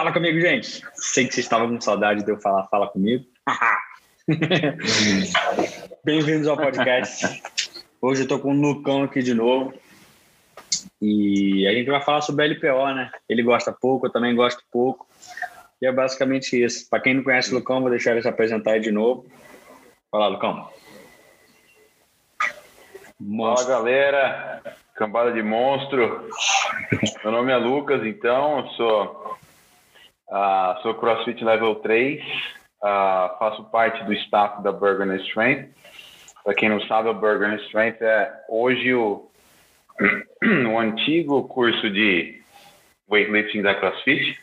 Fala comigo, gente. Sei que vocês estavam com saudade de eu falar Fala comigo. Bem-vindos ao podcast. Hoje eu tô com o Lucão aqui de novo. E a gente vai falar sobre LPO, né? Ele gosta pouco, eu também gosto pouco. E é basicamente isso. Para quem não conhece o Lucão, vou deixar ele se apresentar aí de novo. Fala, Lucão. Monstro. Fala, galera. Cambada de monstro. Meu nome é Lucas, então, sou, uh, sou CrossFit Level 3, uh, ah, faço parte do staff da Burger Strength. Para quem não sabe, a Burger Strength é hoje o, o antigo curso de weightlifting da CrossFit.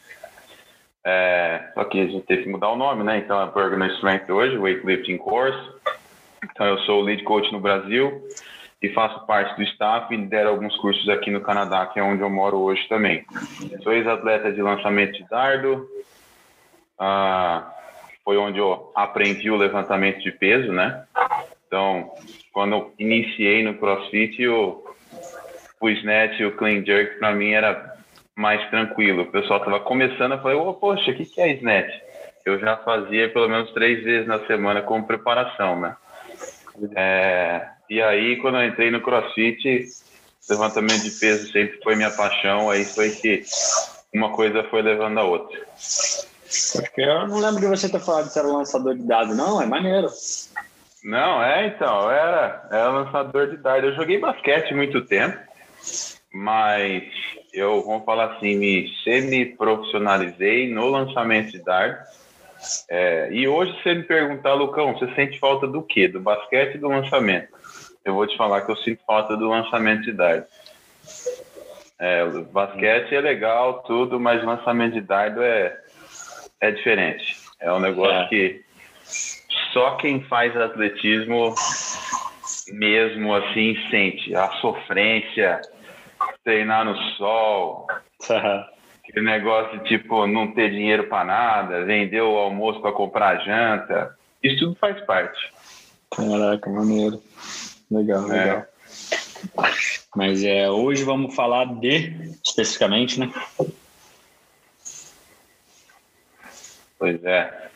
É, só que a gente teve que mudar o nome, né? Então é Burger Strength hoje, Weightlifting Course. Então eu sou o lead coach no Brasil e faço parte do staff e lidero alguns cursos aqui no Canadá, que é onde eu moro hoje também. Sou ex-atleta de lançamento de dardo, ah, foi onde eu aprendi o levantamento de peso, né? Então, quando eu iniciei no CrossFit, o, snatch e o clean jerk para mim era mais tranquilo. O pessoal estava começando, eu falei, oh, poxa, o que, que é snatch? Eu já fazia pelo menos três vezes na semana como preparação, né? É, e aí, quando eu entrei no CrossFit, levantamento de peso sempre foi minha paixão. Aí foi que uma coisa foi levando a outra. Porque eu não lembro de você ter falado que você era lançador de dados, não? É maneiro. Não, é então, eu era, era lançador de dados. Eu joguei basquete muito tempo, mas eu, vamos falar assim, me semi-profissionalizei no lançamento de dardos é, e hoje, se você me perguntar, Lucão, você sente falta do quê? Do basquete e do lançamento? Eu vou te falar que eu sinto falta do lançamento de dardo. É, o basquete é legal, tudo, mas lançamento de dardo é, é diferente. É um negócio é. que só quem faz atletismo mesmo assim sente a sofrência, treinar no sol, Aquele negócio tipo não ter dinheiro para nada, vender o almoço para comprar janta. Isso tudo faz parte. Caraca, maneiro. Legal, é. legal. Mas é, hoje vamos falar de, especificamente, né? Pois é.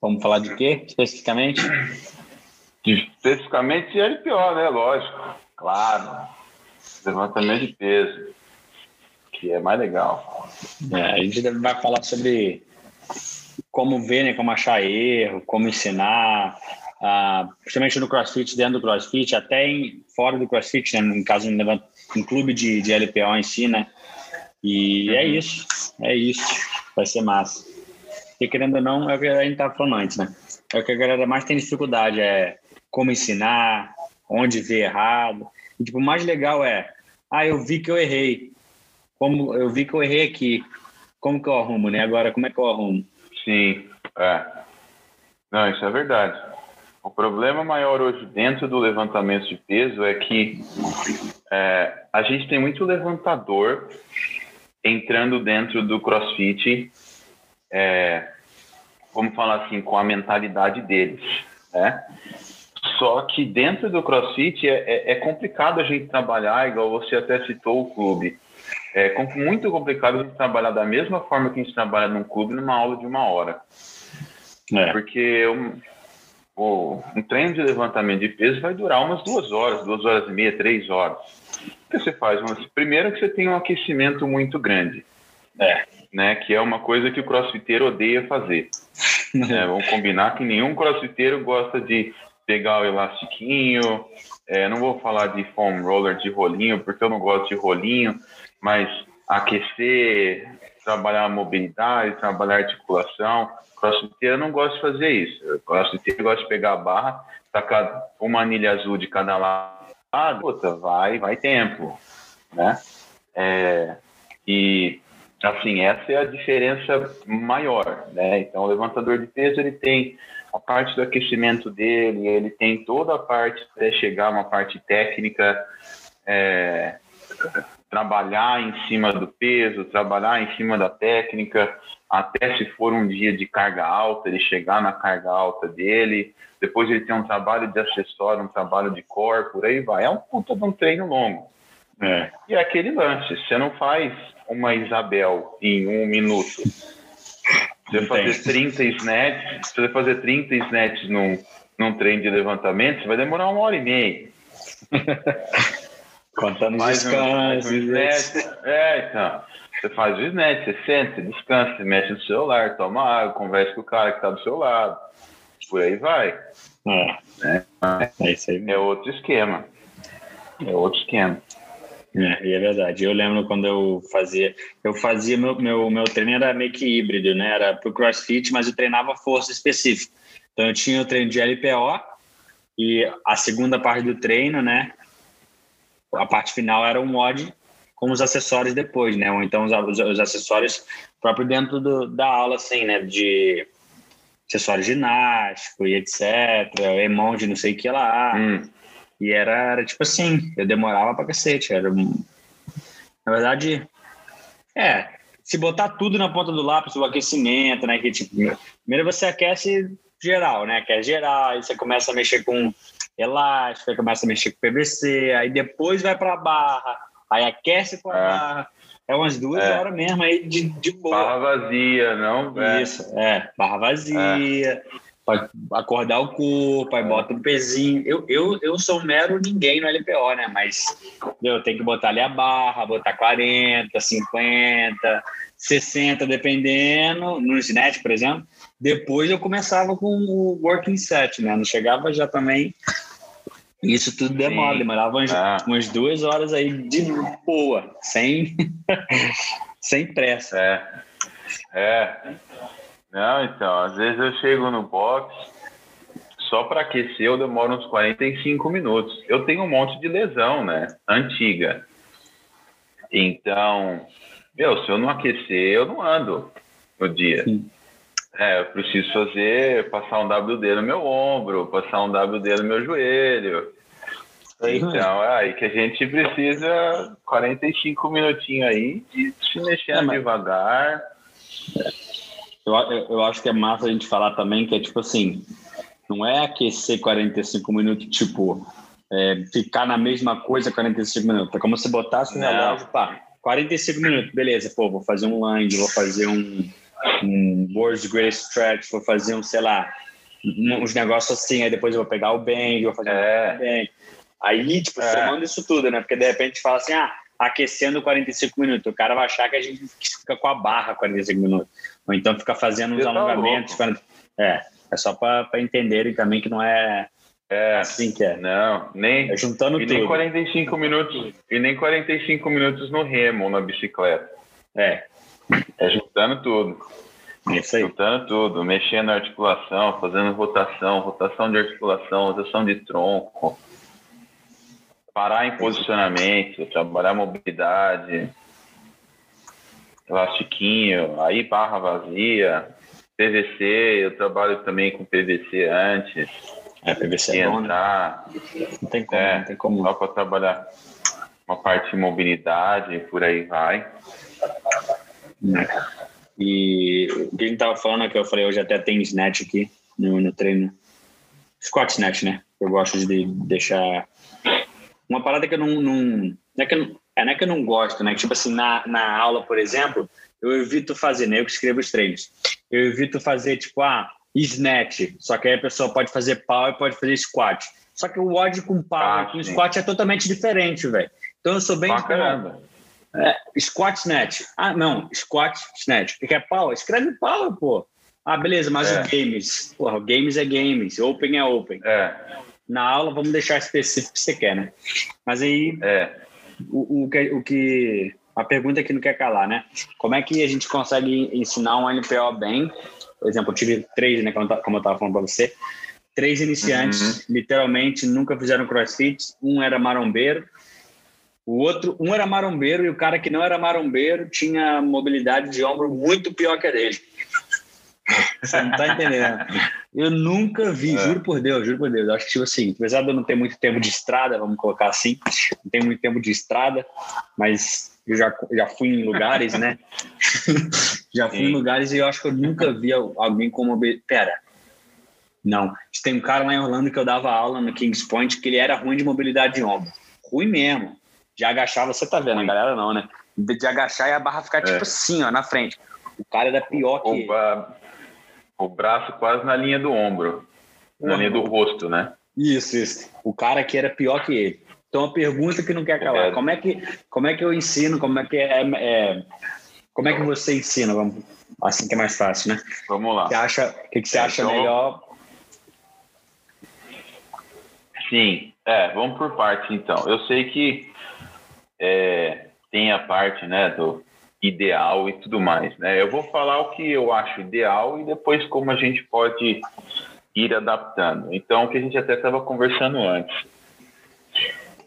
Vamos falar de quê, especificamente? Especificamente de LPO, né? Lógico. Claro. Levantamento de peso que é mais legal. É, a gente vai falar sobre como ver, né, como achar erro, como ensinar, uh, principalmente no CrossFit, dentro do CrossFit, até em, fora do CrossFit, né, no caso, um clube de, de LPO em si, né? E é uhum. é isso, é isso, vai ser massa. E querendo ou não, é o que a gente estava falando antes, né? É o que a galera mais tem dificuldade, é como ensinar, onde ver errado. E, tipo, o mais legal é, ah, eu vi que eu errei como eu vi que eu errei aqui, como que eu arrumo, né? Agora, como é que eu arrumo? Sim, é. Não, isso é verdade. O problema maior hoje dentro do levantamento de peso é que é, a gente tem muito levantador entrando dentro do CrossFit, é, vamos falar assim, com a mentalidade deles, né? Só que dentro do CrossFit é, é, é complicado a gente trabalhar, igual você até citou o clube é muito complicado a gente trabalhar da mesma forma que a gente trabalha num clube numa aula de uma hora. É. Porque um, um treino de levantamento de peso vai durar umas duas horas, duas horas e meia, três horas. O que você faz? Primeiro que você tem um aquecimento muito grande. É. Né, que é uma coisa que o crossfiteiro odeia fazer. é, vamos combinar que nenhum crossfiteiro gosta de pegar o elastiquinho. É, não vou falar de foam roller de rolinho, porque eu não gosto de rolinho, mas aquecer, trabalhar a mobilidade, trabalhar a articulação. Crossfiteiro não gosta de fazer isso. Crossfiteiro gosta de pegar a barra, tacar uma anilha azul de cada lado, puta, vai, vai tempo, né? É, e assim, essa é a diferença maior, né? Então, o levantador de peso, ele tem a parte do aquecimento dele, ele tem toda a parte até chegar uma parte técnica, é, trabalhar em cima do peso, trabalhar em cima da técnica, até se for um dia de carga alta, ele chegar na carga alta dele, depois ele tem um trabalho de acessório, um trabalho de core, por aí vai. É um puta de um treino longo. É. E é aquele lance, você não faz uma Isabel em um minuto. Você fazer 30 snatches, se você fazer 30 snatches num, num treino de levantamento, você vai demorar uma hora e meia. Contando os descansos. Um, é, então. Você faz o snatch, você senta, você descansa, você mexe no celular, toma água, conversa com o cara que está do seu lado. Por aí vai. É, né? é, isso aí. é outro esquema. É outro esquema. É, é verdade. Eu lembro quando eu fazia, eu fazia meu, meu, meu treino era meio que híbrido, né? Era pro CrossFit, mas eu treinava força específica. Então eu tinha o treino de LPO e a segunda parte do treino, né? A parte final era um mod com os acessórios depois, né? Ou então os, os acessórios próprio dentro do, da aula, assim, né? De acessório ginástico e etc. Emoji, não sei o que lá. Hum. E era, era tipo assim, eu demorava pra cacete. Era, na verdade, é, se botar tudo na ponta do lápis, o aquecimento, né? Que tipo, primeiro você aquece geral, né? Aquece geral, aí você começa a mexer com elástico, começa a mexer com PVC, aí depois vai pra barra, aí aquece com a é. É umas duas é. horas mesmo aí de, de boa. Barra vazia, não? É. Isso, é. Barra vazia. É para acordar o corpo, aí bota um pezinho. Eu, eu, eu sou um mero ninguém no LPO, né? Mas eu tenho que botar ali a barra, botar 40, 50, 60, dependendo, no snatch, por exemplo. Depois eu começava com o working set, né? Não chegava já também. Isso tudo demora, demorava umas, ah. umas duas horas aí de boa, sem, sem pressa. É. É. Não, então, às vezes eu chego no box, só para aquecer eu demoro uns 45 minutos. Eu tenho um monte de lesão, né? Antiga. Então, meu, se eu não aquecer, eu não ando no dia. Sim. É, eu preciso fazer, passar um WD no meu ombro, passar um WD no meu joelho. Então, é aí que a gente precisa 45 minutinhos aí de se mexer é, devagar. Eu, eu acho que é massa a gente falar também que é tipo assim, não é aquecer 45 minutos, tipo, é, ficar na mesma coisa 45 minutos. É como se botasse o relógio, pá, 45 minutos, beleza, pô, vou fazer um lunge, vou fazer um, um world's greatest stretch, vou fazer um, sei lá, uns negócios assim, aí depois eu vou pegar o bang, vou fazer é. um bang. Aí, tipo, é. somando isso tudo, né? Porque de repente fala assim, ah, aquecendo 45 minutos. O cara vai achar que a gente fica com a barra 45 minutos. Ou então fica fazendo uns tá alongamentos. É, é só para entenderem também que não é, é assim que é. Não, nem. É juntando e tudo. Nem 45 minutos, e nem 45 minutos no remo ou na bicicleta. É. É juntando tudo. Isso aí. Juntando tudo, mexendo na articulação, fazendo rotação, rotação de articulação, rotação de tronco parar em posicionamento, trabalhar mobilidade, elastiquinho, aí barra vazia, PVC, eu trabalho também com PVC antes. É, PVC é né? entrar. Não tem como, é, não tem como. Só para trabalhar uma parte de mobilidade, por aí vai. E o que a gente tava falando, que eu falei, hoje até tem snatch aqui no, no treino. Squat snatch, né? Eu gosto de deixar uma parada que eu não. não, não é, que eu não é, não é que eu não gosto, né? Tipo assim, na, na aula, por exemplo, eu evito fazer, né? Eu que escrevo os treinos. Eu evito fazer, tipo, ah, snatch. Só que aí a pessoa pode fazer pau e pode fazer squat. Só que o odd com pau ah, e com squat é totalmente diferente, velho. Então eu sou bem. Caramba. É, squat snatch. Ah, não, squat snatch. O que é pau? Escreve pau, pô. Ah, beleza, mas é. o games. Porra, o games é games, open é open. É na aula, vamos deixar específico que você quer, né? Mas aí, é. o, o, que, o que. A pergunta que não quer calar, né? Como é que a gente consegue ensinar um NPO bem? Por exemplo, eu tive três, né? Como eu estava falando para você. Três iniciantes, uhum. literalmente, nunca fizeram crossfit. Um era marombeiro, o outro, um era marombeiro e o cara que não era marombeiro tinha mobilidade de ombro muito pior que a dele. Você não tá entendendo. Eu nunca vi, é. juro por Deus, juro por Deus. Eu acho que, tipo assim, apesar de eu não ter muito tempo de estrada, vamos colocar assim, não tenho muito tempo de estrada, mas eu já, já fui em lugares, né? já fui Sim. em lugares e eu acho que eu nunca vi alguém com uma. Pera. Não. Tem um cara lá em Orlando que eu dava aula no Kings Point que ele era ruim de mobilidade de ombro. Ruim mesmo. De agachar, você tá vendo, a galera não, né? De, de agachar e a barra ficar tipo é. assim, ó, na frente. O cara era pior que o, ele. O braço quase na linha do ombro, na linha do rosto, né? Isso, isso. O cara que era pior que ele. Então, a pergunta que não quer calar: é. como, é que, como é que eu ensino? Como é que é, é como é que você ensina? Vamos, assim que é mais fácil, né? Vamos lá. Você acha, o que, que você acha então, melhor? Sim, é, vamos por partes então. Eu sei que é, tem a parte né, do ideal e tudo mais. Né? Eu vou falar o que eu acho ideal e depois como a gente pode ir adaptando. Então, o que a gente até estava conversando antes.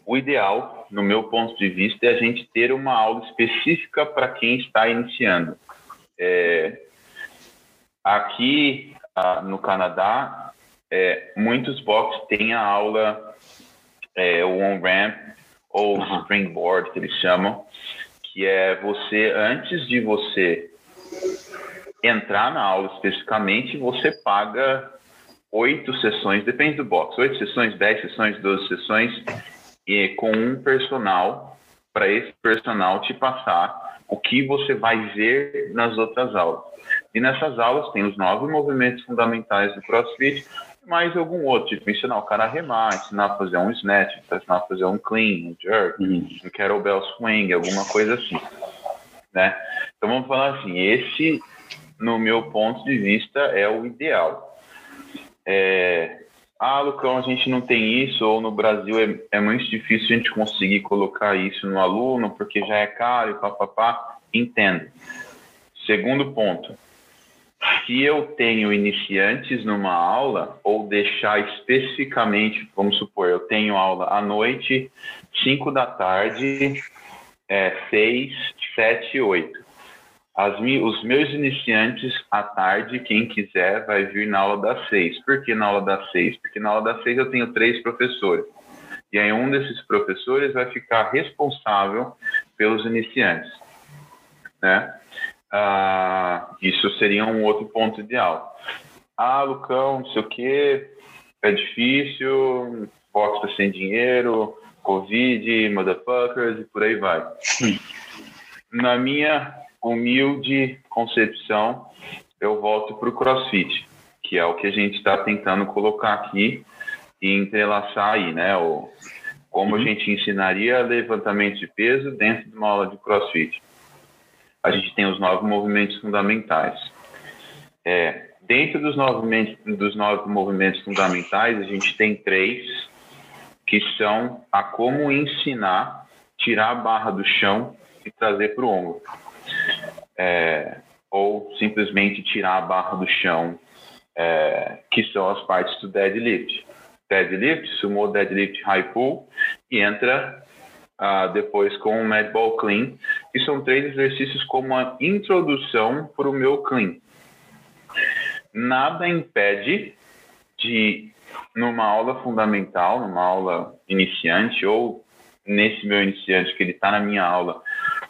O ideal, no meu ponto de vista, é a gente ter uma aula específica para quem está iniciando. É, aqui no Canadá, é, muitos boxes têm a aula, é, on-ramp ou uhum. springboard, que eles chamam, que é você, antes de você entrar na aula especificamente, você paga oito sessões, depende do box, oito sessões, dez sessões, doze sessões, e com um personal, para esse personal te passar o que você vai ver nas outras aulas. E nessas aulas tem os nove movimentos fundamentais do CrossFit, mais algum outro, tipo ensinar o cara a remar, ensinar a fazer um snatch, ensinar a fazer um clean, um jerk, uhum. um kettlebell swing, alguma coisa assim, né? Então vamos falar assim, esse, no meu ponto de vista, é o ideal. É, ah, Lucão, a gente não tem isso, ou no Brasil é, é muito difícil a gente conseguir colocar isso no aluno, porque já é caro e papapá. Entendo. Segundo ponto, se eu tenho iniciantes numa aula, ou deixar especificamente, vamos supor, eu tenho aula à noite, 5 da tarde, é, 6, 7, 8. As, os meus iniciantes à tarde, quem quiser, vai vir na aula das seis. Por que na aula das seis? Porque na aula das seis eu tenho três professores. E aí um desses professores vai ficar responsável pelos iniciantes. Né? Ah, isso seria um outro ponto ideal. Ah, Lucão, não sei o quê, é difícil, box tá sem dinheiro, Covid, motherfuckers e por aí vai. Na minha humilde concepção, eu volto para o CrossFit, que é o que a gente está tentando colocar aqui e entrelaçar aí, né? O, como a uhum. gente ensinaria levantamento de peso dentro de uma aula de CrossFit. A gente tem os nove movimentos fundamentais. É, dentro dos nove, dos nove movimentos fundamentais, a gente tem três que são a como ensinar tirar a barra do chão e trazer para o ombro é, ou simplesmente tirar a barra do chão, é, que são as partes do deadlift. Deadlift, sumo deadlift high pull, e entra uh, depois com o mad ball clean, que são três exercícios como uma introdução para o meu clean. Nada impede de, numa aula fundamental, numa aula iniciante, ou nesse meu iniciante que ele está na minha aula,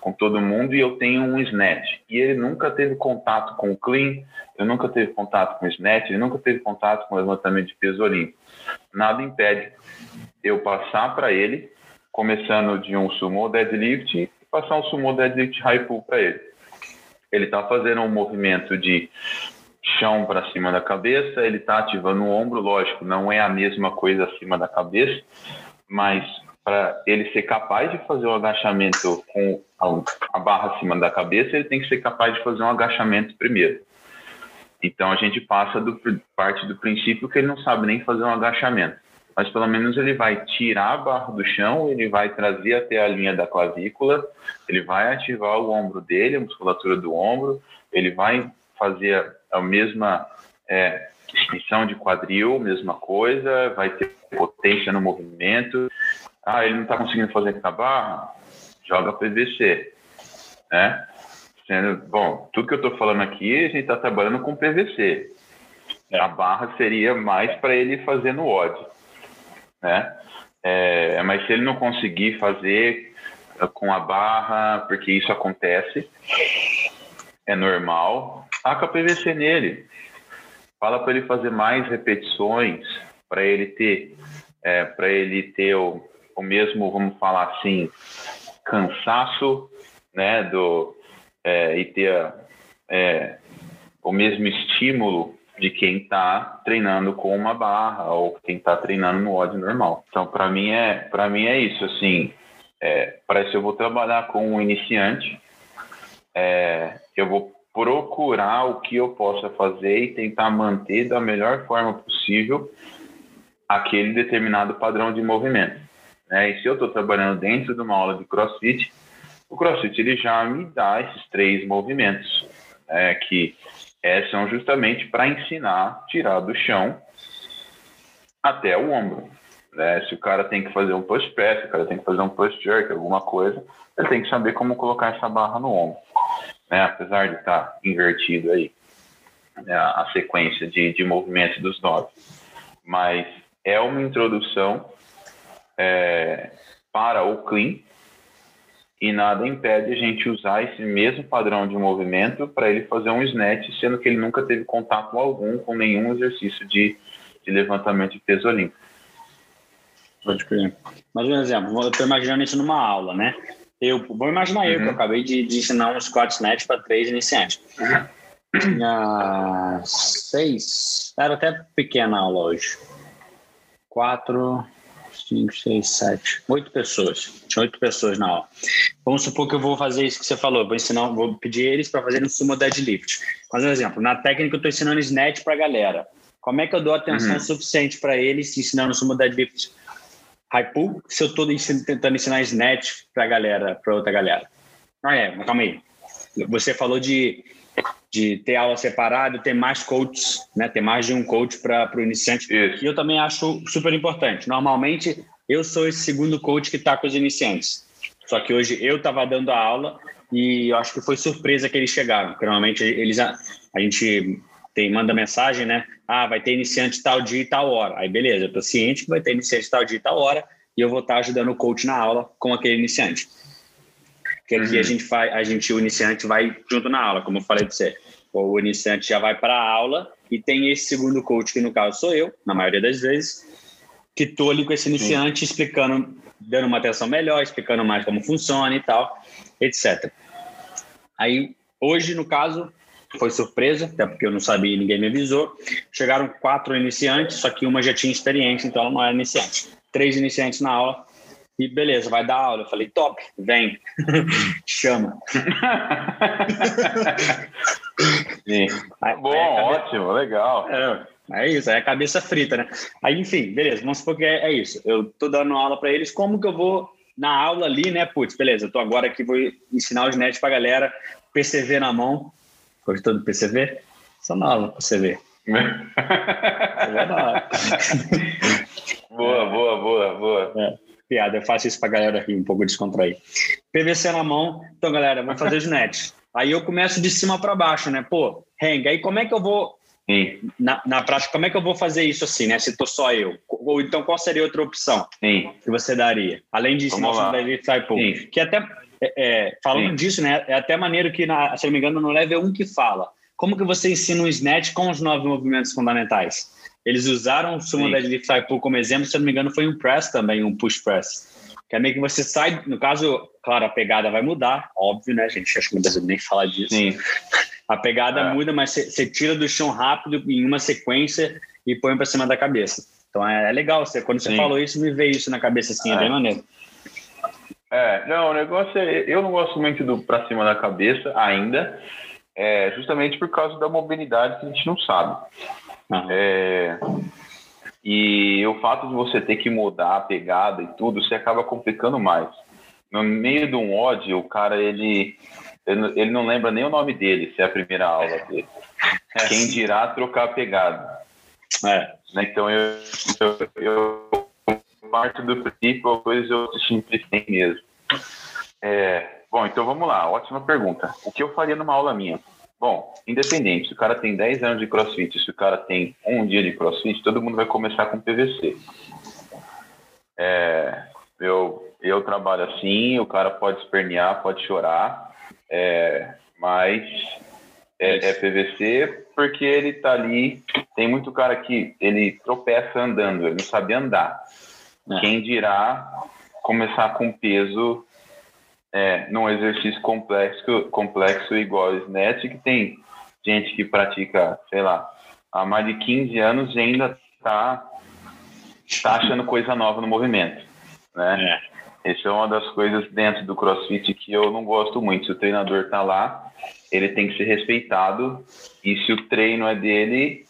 com todo mundo e eu tenho um snatch. E ele nunca teve contato com o clean, ele nunca teve contato com o snatch, ele nunca teve contato com o levantamento de peso olímpico. Nada impede eu passar para ele, começando de um sumo deadlift passar um sumo deadlift high pull para ele. Ele está fazendo um movimento de chão para cima da cabeça, ele está ativando o ombro, lógico, não é a mesma coisa acima da cabeça, mas para ele ser capaz de fazer o um agachamento com a, barra acima da cabeça, ele tem que ser capaz de fazer um agachamento primeiro. Então a gente passa do parte do princípio que ele não sabe nem fazer um agachamento, mas pelo menos ele vai tirar a barra do chão, ele vai trazer até a linha da clavícula, ele vai ativar o ombro dele, a musculatura do ombro, ele vai fazer a mesma é, extensão de quadril, mesma coisa, vai ter potência no movimento, ah, ele não está conseguindo fazer com a barra? Joga PVC. Né? Sendo, bom, tudo que eu estou falando aqui, a gente está trabalhando com PVC. A barra seria mais para ele fazer no odd. Né? É, mas se ele não conseguir fazer com a barra, porque isso acontece, é normal, taca PVC nele. Fala para ele fazer mais repetições, para ele ter, é, para ele ter o, o mesmo, vamos falar assim, cansaço, né, do, é, e ter é, o mesmo estímulo de quem está treinando com uma barra ou quem está treinando no ódio normal. Então, para mim é para mim é isso. Assim, é, parece que eu vou trabalhar com um iniciante, é, eu vou procurar o que eu possa fazer e tentar manter da melhor forma possível aquele determinado padrão de movimento. Né? E se eu estou trabalhando dentro de uma aula de CrossFit, o CrossFit ele já me dá esses três movimentos, né? que é, são justamente para ensinar tirar do chão até o ombro. Né? Se o cara tem que fazer um push press, se o cara tem que fazer um push jerk, alguma coisa, ele tem que saber como colocar essa barra no ombro. Né? Apesar de estar tá invertido aí né? a sequência de, de movimentos dos nove. Mas é uma introdução é, para o clean e nada impede a gente usar esse mesmo padrão de movimento para ele fazer um snatch, sendo que ele nunca teve contato algum com nenhum exercício de, de levantamento de peso olímpico. Pode crer. Mas um exemplo, eu estou imaginando isso numa aula, né? Eu vou imaginar uhum. eu que eu uhum. acabei de, de ensinar um squat snatch para três iniciantes. Tinha seis, era até pequena a aula hoje. Quatro, cinco, seis, sete, oito pessoas. Tinha oito pessoas na aula. Vamos supor que eu vou fazer isso que você falou. Vou ensinar, vou pedir eles para fazerem um sumo deadlift. Mas um exemplo, na técnica eu estou ensinando snatch para a galera. Como é que eu dou atenção uhum. suficiente para eles ensinando sumo deadlift high pull se eu estou tentando ensinar snatch para a galera, para outra galera? Ah, é, mas calma aí. Você falou de de ter aula separada, ter mais coaches, né? ter mais de um coach para o iniciante. Isso. E eu também acho super importante. Normalmente, eu sou esse segundo coach que está com os iniciantes. Só que hoje eu estava dando a aula e eu acho que foi surpresa que eles chegaram. Porque normalmente eles a, a gente tem manda mensagem, né? Ah, vai ter iniciante tal dia e tal hora. Aí beleza, eu estou ciente que vai ter iniciante tal dia e tal hora e eu vou estar tá ajudando o coach na aula com aquele iniciante. Que aqui uhum. a gente faz, a gente o iniciante vai junto na aula, como eu falei para você o iniciante já vai para a aula e tem esse segundo coach, que no caso sou eu, na maioria das vezes, que estou ali com esse iniciante Sim. explicando, dando uma atenção melhor, explicando mais como funciona e tal, etc. Aí, hoje, no caso, foi surpresa, até porque eu não sabia ninguém me avisou. Chegaram quatro iniciantes, só que uma já tinha experiência, então ela não era iniciante. Três iniciantes na aula, e beleza, vai dar aula. Eu falei, top, vem, chama. Sim. Aí, Bom, aí cabeça... ótimo, legal. É, é isso, é a cabeça frita, né? Aí, enfim, beleza, vamos supor que é, é isso. Eu tô dando aula para eles, como que eu vou na aula ali, né? Putz, beleza, eu tô agora aqui, vou ensinar os nets pra galera, PCV na mão. Gostou do PCV? Só na aula, PCV. boa, boa, boa, boa. É piada, eu faço isso pra galera rir, um pouco descontrair. PVC na mão, então galera, vou fazer nets. Aí eu começo de cima para baixo, né? Pô, hang, aí como é que eu vou na, na, prática, como é que eu vou fazer isso assim, né? Se tô só eu. Ou então, qual seria outra opção que você daria? Além de ensinar o David Type Que até, é, é, falando disso, né? É até maneiro que, na, se não me engano, no level 1 que fala. Como que você ensina um snatch com os nove movimentos fundamentais? Eles usaram o sumo deadlift high pull como exemplo, se não me engano, foi um press também, um push press. Que é meio que você sai, no caso, claro, a pegada vai mudar, óbvio, né, gente? Acho que não precisa nem falar disso. Sim. A pegada é. muda, mas você tira do chão rápido em uma sequência e põe para cima da cabeça. Então é, é legal, você, quando você falou isso, me veio isso na cabeça assim, é, é bem maneiro. É, não, o negócio é, eu não gosto muito do para cima da cabeça ainda, é, justamente por causa da mobilidade que a gente não sabe. É, e o fato de você ter que mudar a pegada e tudo, você acaba complicando mais. No meio de um ódio, o cara, ele, ele não lembra nem o nome dele, se é a primeira aula dele. É. Quem dirá trocar a pegada. É. Né, então, eu, eu, eu parto do princípio, a coisa eu simplifiquei mesmo. É, bom, então vamos lá, ótima pergunta. O que eu faria numa aula minha? Bom, independente, se o cara tem 10 anos de crossfit, se o cara tem um dia de crossfit, todo mundo vai começar com PVC. É, eu, eu trabalho assim, o cara pode espernear, pode chorar, é, mas é, é, PVC porque ele tá ali. Tem muito cara que ele tropeça andando, ele não sabe andar. É. Quem dirá começar com peso é, num exercício complexo, complexo igual o snatch, que tem gente que pratica, sei lá, há mais de 15 anos e ainda está tá achando coisa nova no movimento, né? É. Isso é uma das coisas dentro do CrossFit que eu não gosto muito. Se o treinador está lá, ele tem que ser respeitado e se o treino é dele,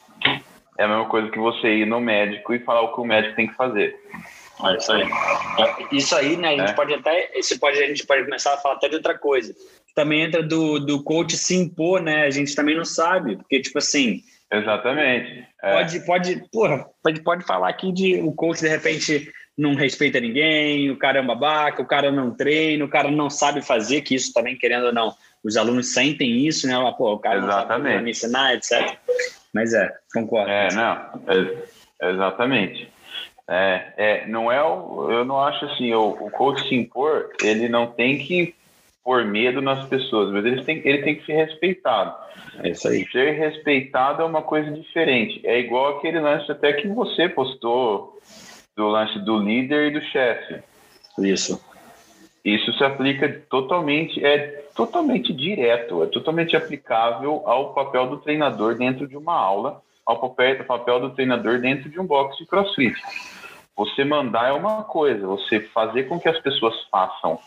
é a mesma coisa que você ir no médico e falar o que o médico tem que fazer. É isso aí. Isso aí, né? A gente é. pode até. Isso pode, a gente pode começar a falar até de outra coisa. Também entra do, do coach se impor, né? A gente também não sabe, porque, tipo assim. Exatamente. É. Pode, pode, porra, pode, pode falar aqui de o coach de repente não respeita ninguém, o cara é um babaca, o cara não treina, o cara não sabe fazer, que isso também, querendo ou não, os alunos sentem isso, né? Pô, o cara Exatamente. não sabe me ensinar, etc. Mas é, concordo. É, não, é, exatamente. É, é, não é o, eu não acho assim, o, o coach se impor, ele não tem que pôr medo nas pessoas, mas ele tem, ele tem que ser respeitado. É isso aí. Ser respeitado é uma coisa diferente. É igual aquele lance até que você postou do lance do líder e do chefe. Isso. Isso se aplica totalmente, é totalmente direto, é totalmente aplicável ao papel do treinador dentro de uma aula, ao papel, papel do treinador dentro de um box de crossfit. Você mandar é uma coisa, você fazer com que as pessoas façam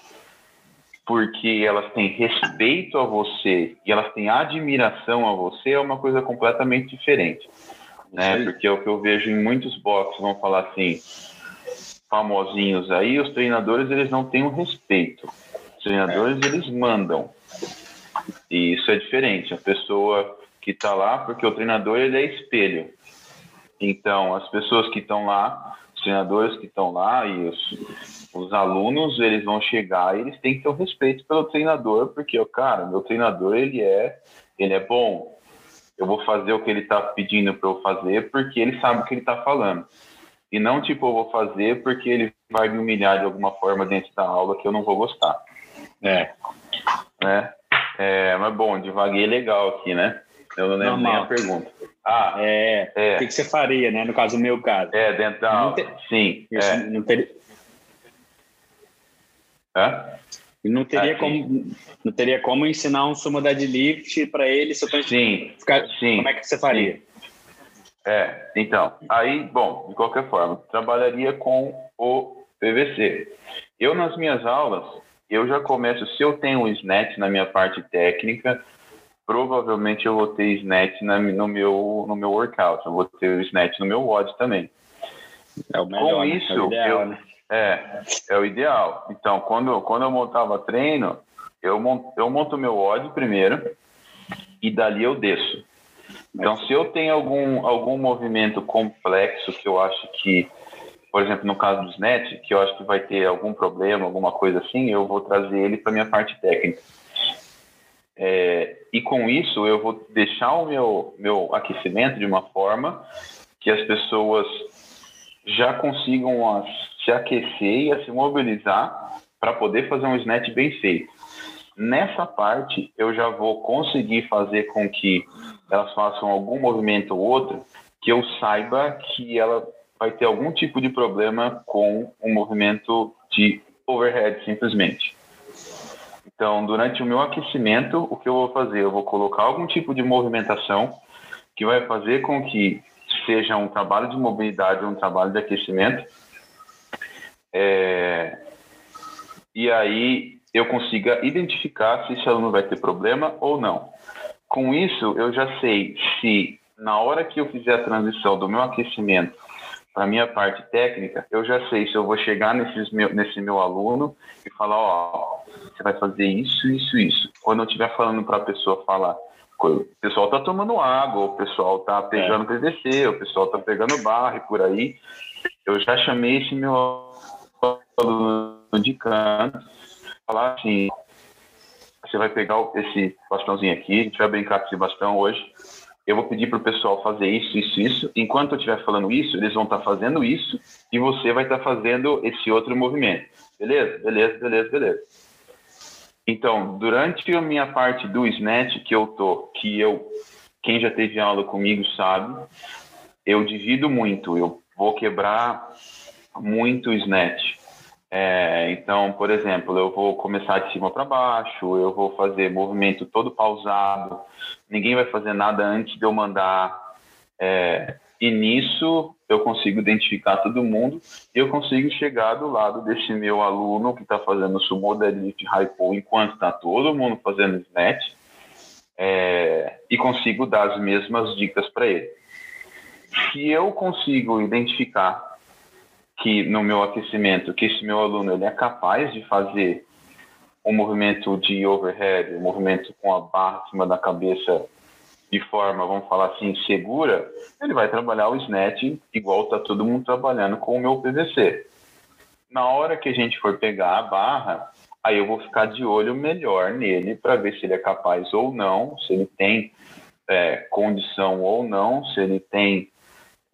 porque elas têm respeito a você e elas têm admiração a você é uma coisa completamente diferente. Né? Porque é o que eu vejo em muitos boxes, vamos falar assim, famosinhos aí, os treinadores eles não têm o respeito. Os treinadores é. eles mandam. E isso é diferente. A pessoa que está lá, porque o treinador ele é espelho. Então, as pessoas que estão lá os treinadores que estão lá e os, os alunos, eles vão chegar e eles têm que ter o respeito pelo treinador, porque, cara, meu treinador, ele é, ele é bom. Eu vou fazer o que ele está pedindo para eu fazer porque ele sabe o que ele está falando. E não, tipo, eu vou fazer porque ele vai me humilhar de alguma forma dentro da aula que eu não vou gostar. É. Né? É, mas bom, devaguei legal aqui, né? Eu não lembro nem a pergunta. Ah, é, é. O que, que, você faria, né? No caso, do meu caso. É, dentro da aula. Sim. Isso, é. Não teria. Hã? Não teria, ah, como, não teria como ensinar um sumo deadlift para ele se eu sim, ficar, sim. Como é que você faria? Sim. É, então, aí, bom, de qualquer forma, trabalharia com o PVC. Eu, nas minhas aulas, eu já começo, se eu tenho o SNET na minha parte técnica, provavelmente eu vou ter snatch na, no, meu, no meu workout, eu vou ter o snatch no meu WOD também. É o melhor, Com isso, né? é, o ideal, eu, né? É, é o ideal. Então, quando, quando eu montava treino, eu monto, eu monto meu WOD primeiro e dali eu desço. Então, se eu tenho algum, algum movimento complexo que eu acho que, por exemplo, no caso do snatch, que eu acho que vai ter algum problema, alguma coisa assim, eu vou trazer ele para minha parte técnica. É, e com isso eu vou deixar o meu, meu aquecimento de uma forma que as pessoas já consigam a, se aquecer e a se mobilizar para poder fazer um snatch bem feito. Nessa parte, eu já vou conseguir fazer com que elas façam algum movimento ou outro que eu saiba que ela vai ter algum tipo de problema com o um movimento de overhead, simplesmente. Então, durante o meu aquecimento, o que eu vou fazer? Eu vou colocar algum tipo de movimentação que vai fazer com que seja um trabalho de mobilidade um trabalho de aquecimento. É... E aí eu consiga identificar se esse aluno vai ter problema ou não. Com isso, eu já sei se na hora que eu fizer a transição do meu aquecimento para minha parte técnica, eu já sei se eu vou chegar nesses meu, nesse meu aluno e falar, ó, você vai fazer isso, isso, isso. Quando eu estiver falando para a pessoa falar, o pessoal está tomando água, o pessoal está pegando é. PVC, o pessoal está pegando barra e por aí, eu já chamei esse meu aluno de canto, falar assim, você vai pegar esse bastãozinho aqui, a gente vai brincar com esse bastão hoje, eu vou pedir para o pessoal fazer isso, isso, isso. Enquanto eu estiver falando isso, eles vão estar tá fazendo isso e você vai estar tá fazendo esse outro movimento. Beleza? Beleza, beleza, beleza. Então, durante a minha parte do snatch que eu tô, que eu, quem já teve aula comigo sabe, eu divido muito. Eu vou quebrar muito snatch. É, então, por exemplo, eu vou começar de cima para baixo, eu vou fazer movimento todo pausado, ninguém vai fazer nada antes de eu mandar. É, e nisso eu consigo identificar todo mundo e eu consigo chegar do lado desse meu aluno que está fazendo sumo deadlift pull enquanto está todo mundo fazendo snatch é, e consigo dar as mesmas dicas para ele. Se eu consigo identificar que no meu aquecimento, que esse meu aluno ele é capaz de fazer um movimento de overhead, um movimento com a barra acima da cabeça de forma, vamos falar assim, segura, ele vai trabalhar o snatch igual está todo mundo trabalhando com o meu PVC. Na hora que a gente for pegar a barra, aí eu vou ficar de olho melhor nele para ver se ele é capaz ou não, se ele tem é, condição ou não, se ele tem,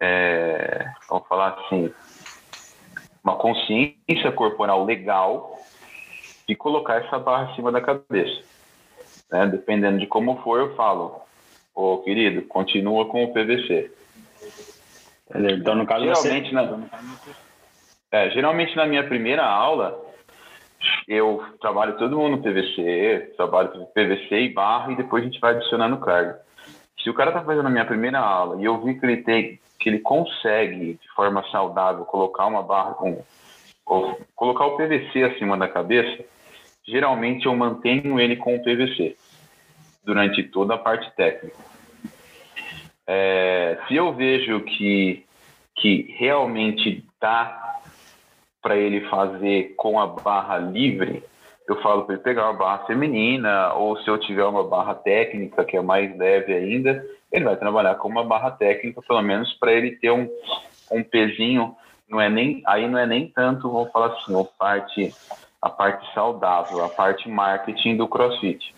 é, vamos falar assim, uma consciência corporal legal de colocar essa barra acima da cabeça. Né? Dependendo de como for, eu falo, ô oh, querido, continua com o PVC. Então, no caso, geralmente, você... na, é, geralmente na minha primeira aula, eu trabalho todo mundo no PVC, trabalho PVC e barra e depois a gente vai adicionando carga. Se o cara tá fazendo a minha primeira aula e eu vi que ele tem que ele consegue, de forma saudável, colocar uma barra com. Colocar o PVC acima da cabeça, geralmente eu mantenho ele com o PVC durante toda a parte técnica. É, se eu vejo que, que realmente dá para ele fazer com a barra livre, eu falo para ele pegar uma barra feminina, ou se eu tiver uma barra técnica que é mais leve ainda, ele vai trabalhar com uma barra técnica, pelo menos para ele ter um, um pezinho, não é nem, aí não é nem tanto, vou falar assim, a parte, a parte saudável, a parte marketing do CrossFit.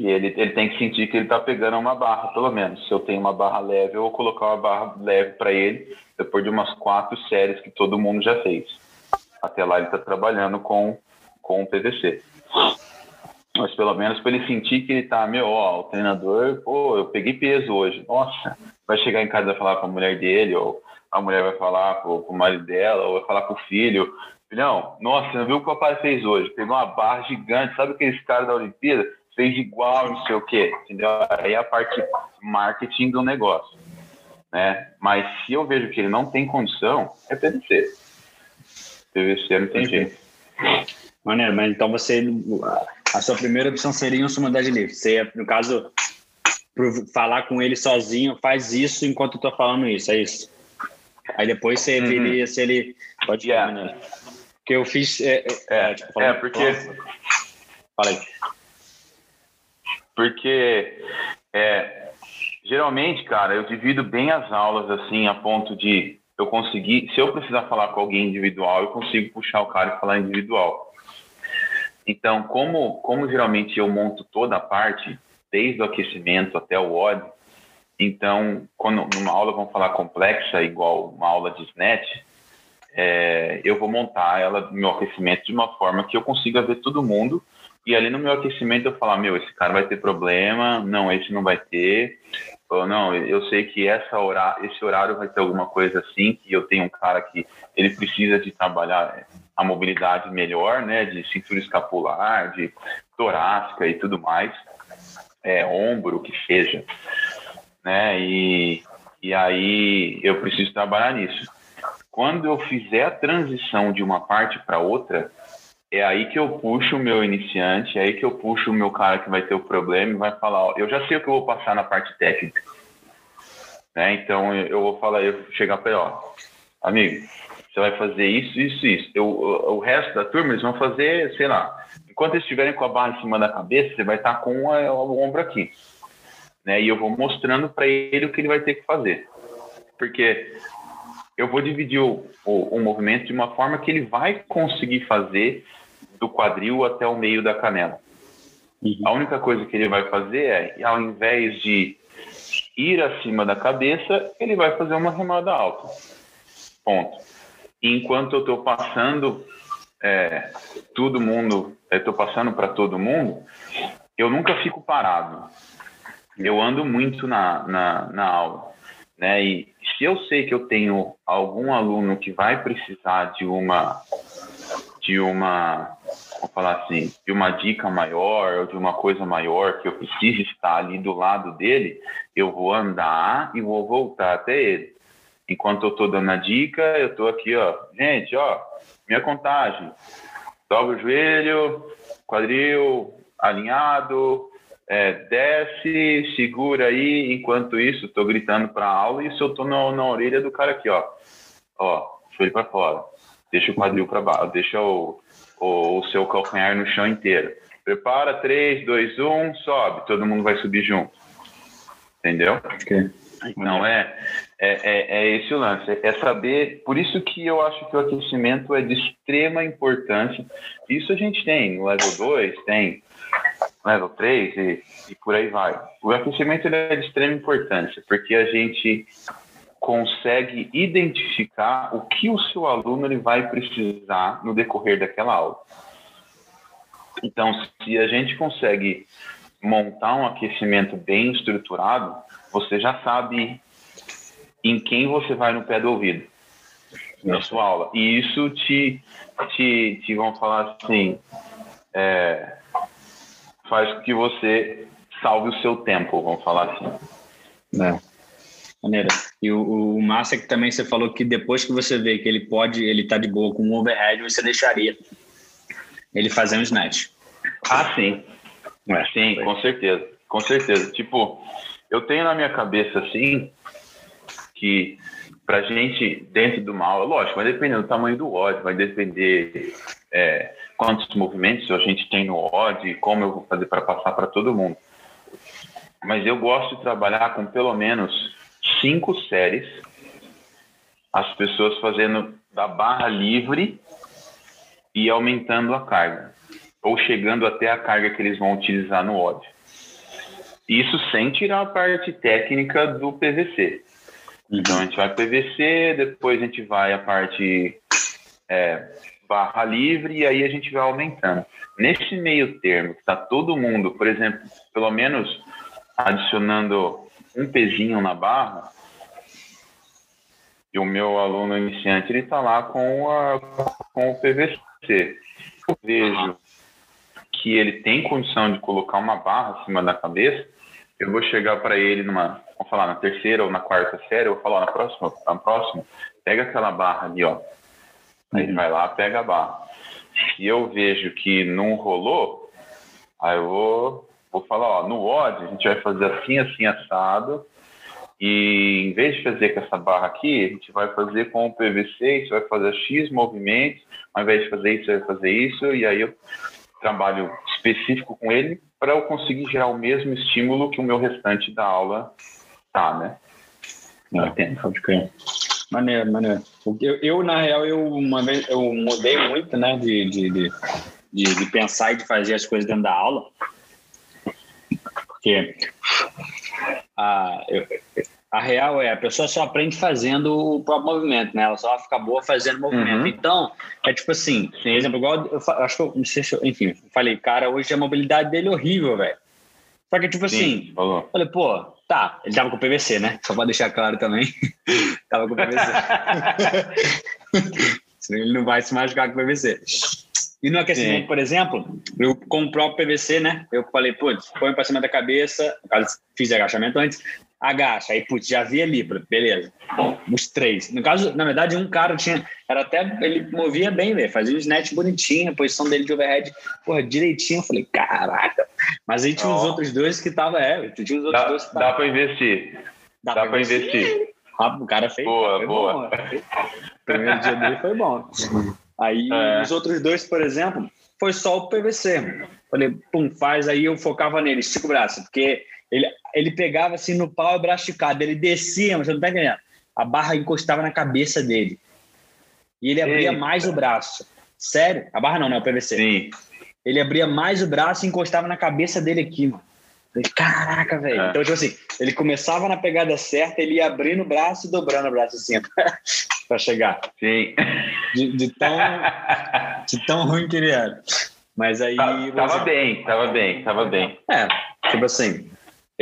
E ele, ele tem que sentir que ele está pegando uma barra, pelo menos. Se eu tenho uma barra leve, eu vou colocar uma barra leve para ele, depois de umas quatro séries que todo mundo já fez. Até lá ele está trabalhando com, com o PVC mas pelo menos para ele sentir que ele tá, meu, ó, o treinador, pô, eu peguei peso hoje, nossa, vai chegar em casa e vai falar com a mulher dele, ou a mulher vai falar com, o marido dela, ou vai falar com o filho, filhão, nossa, não viu o que o papai fez hoje? Pegou uma barra gigante, sabe aqueles caras da Olimpíada? Fez igual, não sei o quê, entendeu? Aí é a parte marketing do negócio, né? Mas se eu vejo que ele não tem condição, é PVC. PVC não tem jeito. Maneiro, mas então você a sua primeira opção seria um sumo deadlift. Você, no caso, falar com ele sozinho, faz isso enquanto eu tô falando isso, é isso. Aí depois você uhum. veria se ele pode yeah. né? Porque eu fiz. É, é, é, tipo, é porque. Fala aí. Porque é, geralmente, cara, eu divido bem as aulas assim, a ponto de eu conseguir. Se eu precisar falar com alguém individual, eu consigo puxar o cara e falar individual. Então, como, como geralmente eu monto toda a parte, desde o aquecimento até o óleo, então, quando numa aula vamos falar complexa, igual uma aula de snatch, é, eu vou montar ela meu aquecimento de uma forma que eu consiga ver todo mundo e ali no meu aquecimento eu falar, meu, esse cara vai ter problema, não, esse não vai ter, ou não, eu sei que essa hora, esse horário vai ter alguma coisa assim, que eu tenho um cara que ele precisa de trabalhar a mobilidade melhor, né, de cintura escapular, de torácica e tudo mais, é, ombro, que seja, né, e, e aí eu preciso trabalhar nisso. Quando eu fizer a transição de uma parte para outra, é aí que eu puxo o meu iniciante, é aí que eu puxo o meu cara que vai ter o problema e vai falar, ó, eu já sei o que eu vou passar na parte técnica. Né? Então eu vou falar, eu vou chegar para ele, ó, amigo, você vai fazer isso, isso, isso. Eu, o, o, resto da turma, eles vão fazer, sei lá, enquanto eles estiverem com a barra em cima da cabeça, você vai estar com a, o ombro aqui. Né? E eu vou mostrando para ele o que ele vai ter que fazer. Porque eu vou dividir o, o, o movimento de uma forma que ele vai conseguir fazer do quadril até o meio da canela. Uhum. A única coisa que ele vai fazer é, ao invés de ir acima da cabeça, ele vai fazer uma remada alta. Ponto enquanto eu estou passando é, todo mundo, estou passando para todo mundo, eu nunca fico parado. Eu ando muito na, na, na aula. né? E se eu sei que eu tenho algum aluno que vai precisar de uma de uma vou falar assim, de uma dica maior ou de uma coisa maior que eu preciso estar ali do lado dele, eu vou andar e vou voltar até ele. Enquanto eu estou dando a dica, eu estou aqui, ó, gente, ó, minha contagem, dobra o joelho, quadril alinhado, é, desce, segura aí, enquanto isso, estou gritando para a aula e isso eu estou na, na orelha do cara aqui, ó, ó, joelho para fora, deixa o quadril para baixo, deixa o, o, o seu calcanhar no chão inteiro. Prepara, 3, 2, 1, sobe. Todo mundo vai subir junto. Entendeu? Okay. Então é, é, é, é, esse o lance. É saber. Por isso que eu acho que o aquecimento é de extrema importância. Isso a gente tem no level 2, tem level 3 e, e por aí vai. O aquecimento é de extrema importância, porque a gente consegue identificar o que o seu aluno ele vai precisar no decorrer daquela aula. Então, se a gente consegue montar um aquecimento bem estruturado, você já sabe em quem você vai no pé do ouvido na sua aula. E isso te, te, te vão falar assim, é, faz com que você salve o seu tempo, vamos falar assim. É. Maneira. E o, o massa é que também você falou que depois que você vê que ele pode, ele tá de boa com um overhead, você deixaria ele fazer um snatch. Ah, sim. É, sim, com certeza. Com certeza. Tipo, eu tenho na minha cabeça assim que pra gente dentro do mal, lógico, vai depender do tamanho do ódio, vai depender é, quantos movimentos a gente tem no ódio e como eu vou fazer para passar para todo mundo. Mas eu gosto de trabalhar com pelo menos cinco séries, as pessoas fazendo da barra livre e aumentando a carga, ou chegando até a carga que eles vão utilizar no ódio. Isso sem tirar a parte técnica do PVC. Então a gente vai PVC, depois a gente vai a parte é, barra livre e aí a gente vai aumentando. Nesse meio termo, que está todo mundo, por exemplo, pelo menos adicionando um pezinho na barra, e o meu aluno iniciante ele está lá com, a, com o PVC. Eu vejo que ele tem condição de colocar uma barra acima da cabeça, eu vou chegar para ele numa, vamos falar, na terceira ou na quarta série, eu vou falar na próxima, na próxima, pega aquela barra ali, ó. Aí ele vai lá, pega a barra. Se eu vejo que não rolou, aí eu vou vou falar, ó, no odd a gente vai fazer assim, assim, assado, e em vez de fazer com essa barra aqui, a gente vai fazer com o PVC, você vai fazer X movimentos, ao invés de fazer isso, você vai fazer isso, e aí eu trabalho específico com ele para eu conseguir gerar o mesmo estímulo que o meu restante da aula tá, né? Não, entendo, pode crer. Maneiro, maneiro. Eu, eu, na real, eu uma vez eu mudei muito, né, de, de, de, de, pensar e de fazer as coisas dentro da aula. Porque a, eu, a real é a pessoa só aprende fazendo o próprio movimento, né? Ela só vai ficar boa fazendo movimento. Uhum. Então, é tipo assim, por exemplo, igual eu acho que eu não sei se eu, enfim, falei, cara, hoje a mobilidade dele é horrível, velho. Só que, tipo Sim, assim, falou. falei, pô, tá, ele tava com PVC, né? Só pra deixar claro também. tava com PVC. Senão ele não vai se machucar com PVC. E no aquecimento, Sim. por exemplo, eu com o próprio PVC, né? Eu falei, putz, põe para cima da cabeça, fiz agachamento antes, agacha. Aí, putz, já vi ali, beleza. Os três. No caso, na verdade, um cara tinha, era até, ele movia bem, velho, fazia o snatch bonitinho, a posição dele de overhead, porra, direitinho. Eu falei, caraca. Mas aí tinha oh. os outros dois que tava, é, tinha os outros dá, dois que tava. Dá para investir. Dá, dá para investir. investir. Ah, o cara fez. Boa, boa. Bom, primeiro dia dele foi bom. Aí é. os outros dois, por exemplo, foi só o PVC. Falei, pum, faz aí, eu focava nele, estica o braço, porque ele, ele pegava assim no pau, o braço esticado, ele descia, mas você não tá entendendo. A barra encostava na cabeça dele. E ele abria Eita. mais o braço. Sério? A barra não, né? O PVC. Sim. Ele abria mais o braço e encostava na cabeça dele aqui, mano. Falei, caraca, velho. É. Então, tipo assim, ele começava na pegada certa, ele ia abrindo o braço e dobrando o braço assim, para chegar. Sim. De, de, tão, de tão ruim que ele era. Mas aí. Tá, tava bem, tava bem, tava bem. É, tipo assim,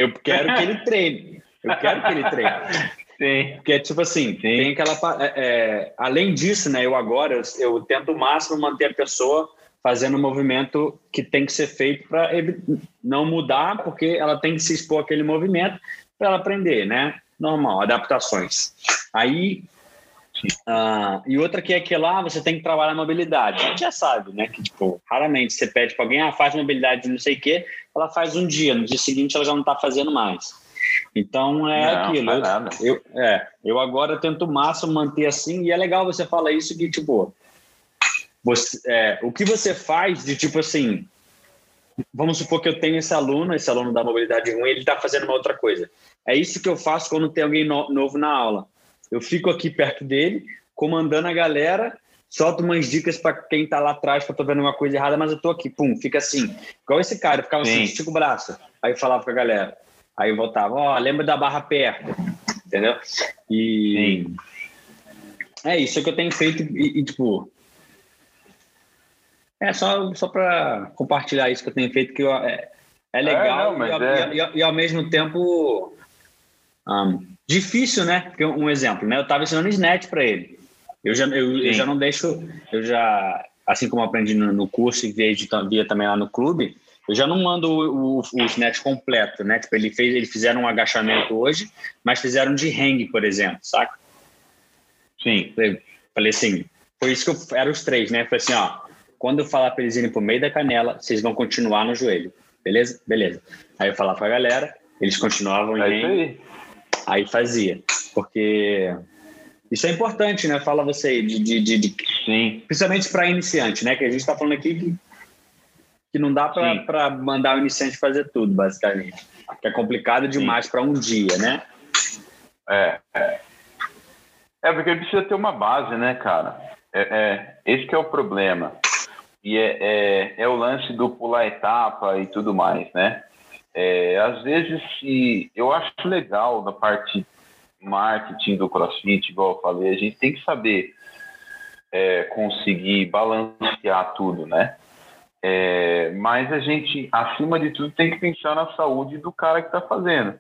eu quero que ele treine. Eu quero que ele treine. Sim. Porque, tipo assim, Sim. tem aquela. É, é, além disso, né, eu agora eu, eu tento o máximo manter a pessoa fazendo um movimento que tem que ser feito para não mudar, porque ela tem que se expor àquele movimento para ela aprender, né? Normal, adaptações. Aí, uh, e outra que é que lá você tem que trabalhar a mobilidade. A gente já sabe, né? Que, tipo, raramente você pede para alguém, ah, faz mobilidade de não sei o quê, ela faz um dia, no dia seguinte ela já não está fazendo mais. Então é não, aquilo. Eu, eu, é, eu agora tento o máximo manter assim, e é legal você falar isso que, tipo, você, é, o que você faz de tipo assim, vamos supor que eu tenho esse aluno, esse aluno da mobilidade ruim, ele está fazendo uma outra coisa. É isso que eu faço quando tem alguém no, novo na aula. Eu fico aqui perto dele, comandando a galera, solto umas dicas para quem está lá atrás, que eu tô vendo uma coisa errada, mas eu tô aqui, pum, fica assim. Igual esse cara, eu ficava assim, Sim. assim, estica o braço. Aí eu falava com a galera. Aí eu voltava, ó, oh, lembra da barra perto, entendeu? E Sim. é isso que eu tenho feito e, e tipo, é só, só para compartilhar isso que eu tenho feito, que eu, é, é legal é, não, e, é... E, e, e, ao mesmo tempo um, difícil, né? Porque um exemplo, né? Eu estava ensinando Snatch para ele. Eu já, eu, eu, já não deixo, eu já, assim como aprendi no, no curso e via, via também lá no clube, eu já não mando o, o, o Snatch completo, né? Tipo, ele fez, eles fizeram um agachamento hoje, mas fizeram de hang, por exemplo, saca? Sim. Falei assim, foi isso que eu, eram os três, né? Falei assim, ó, quando eu falar para eles irem pro meio da canela, vocês vão continuar no joelho. Beleza? Beleza. Aí eu falava para a galera, eles continuavam é em. Aí fazia. Porque isso é importante, né? Fala você aí, de, de, de, de Sim. principalmente para iniciante, né? Que a gente está falando aqui que, que não dá para mandar o iniciante fazer tudo, basicamente. Que é complicado demais para um dia, né? É, é. É, porque precisa ter uma base, né, cara? É, é, esse que é o problema. E é, é, é, o lance do pular etapa e tudo mais, né? É, às vezes, se, eu acho legal da parte marketing do CrossFit, igual eu falei, a gente tem que saber é, conseguir balancear tudo, né? É, mas a gente, acima de tudo, tem que pensar na saúde do cara que está fazendo.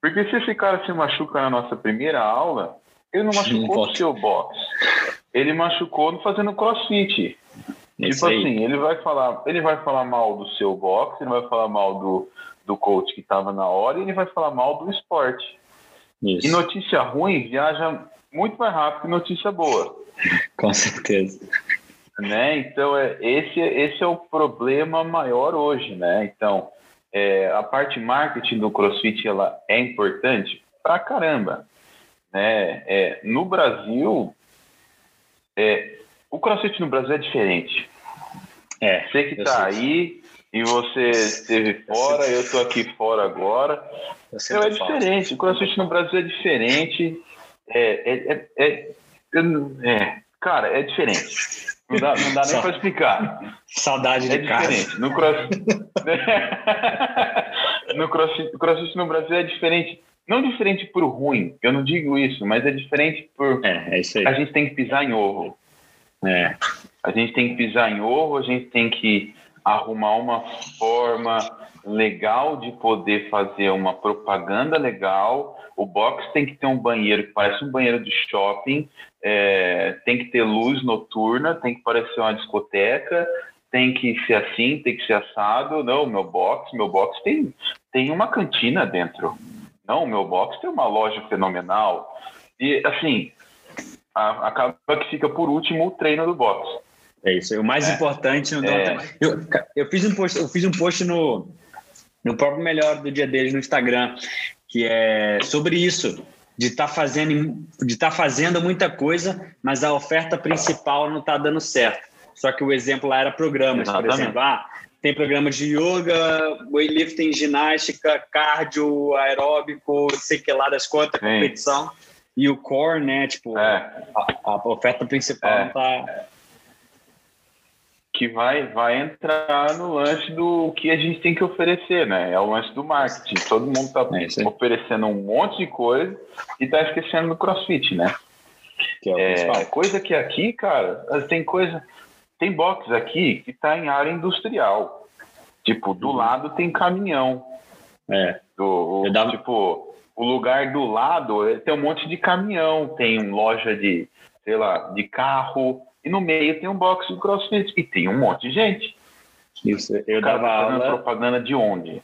Porque se esse cara se machuca na nossa primeira aula, ele não machucou no seu box. Ele machucou fazendo crossfit. Tipo assim, ele vai falar, ele vai falar mal do seu box, ele vai falar mal do, do coach que estava na hora e ele vai falar mal do esporte. Isso. E notícia ruim viaja muito mais rápido que notícia boa. Com certeza. Né? Então, é, esse, esse é o problema maior hoje, né? Então, é, a parte marketing do CrossFit ela é importante pra caramba. Né? É, no Brasil, é, o CrossFit no Brasil é diferente. É, você que está aí e você esteve fora, eu estou aqui fora agora. Então, é diferente. O CrossFit no Brasil é diferente. É, é, é, é, é cara, é diferente. Não dá, não dá nem para explicar. Saudade de é diferente. Casa. No, cross... no crossfit, crossfit no Brasil é diferente. Não diferente por ruim, eu não digo isso, mas é diferente por. É, é isso aí. A gente tem que pisar em ovo. É. A gente tem que pisar em ovo, a gente tem que arrumar uma forma legal de poder fazer uma propaganda legal. O box tem que ter um banheiro que parece um banheiro de shopping, é, tem que ter luz noturna, tem que parecer uma discoteca, tem que ser assim, tem que ser assado. Não, meu box, meu box tem, tem uma cantina dentro. Não, meu box tem uma loja fenomenal. E assim, a, acaba que fica por último o treino do boxe. É isso. O mais é. importante. É. Eu, eu, fiz um post, eu fiz um post no, no próprio melhor do dia deles no Instagram, que é sobre isso de estar tá fazendo de estar tá fazendo muita coisa, mas a oferta principal não está dando certo. Só que o exemplo lá era programas, Exatamente. por exemplo, ah, tem programa de yoga, weightlifting, ginástica, cardio, aeróbico, sei que lá das contas, competição. E o core, né? Tipo, é. a, a, oferta principal é. tá. Que vai, vai entrar no lance do que a gente tem que oferecer, né? É o lance do marketing. Todo mundo tá é oferecendo um monte de coisa e tá esquecendo do crossfit, né? Que é, é coisa que aqui, cara, tem coisa. Tem box aqui que tá em área industrial. Tipo, do uhum. lado tem caminhão. É. Do, dava... Tipo, o, o lugar do lado tem um monte de caminhão, tem loja de, sei lá, de carro, e no meio tem um box de crossfit, e tem um monte de gente. Isso, eu dava tá aula. propaganda de onde?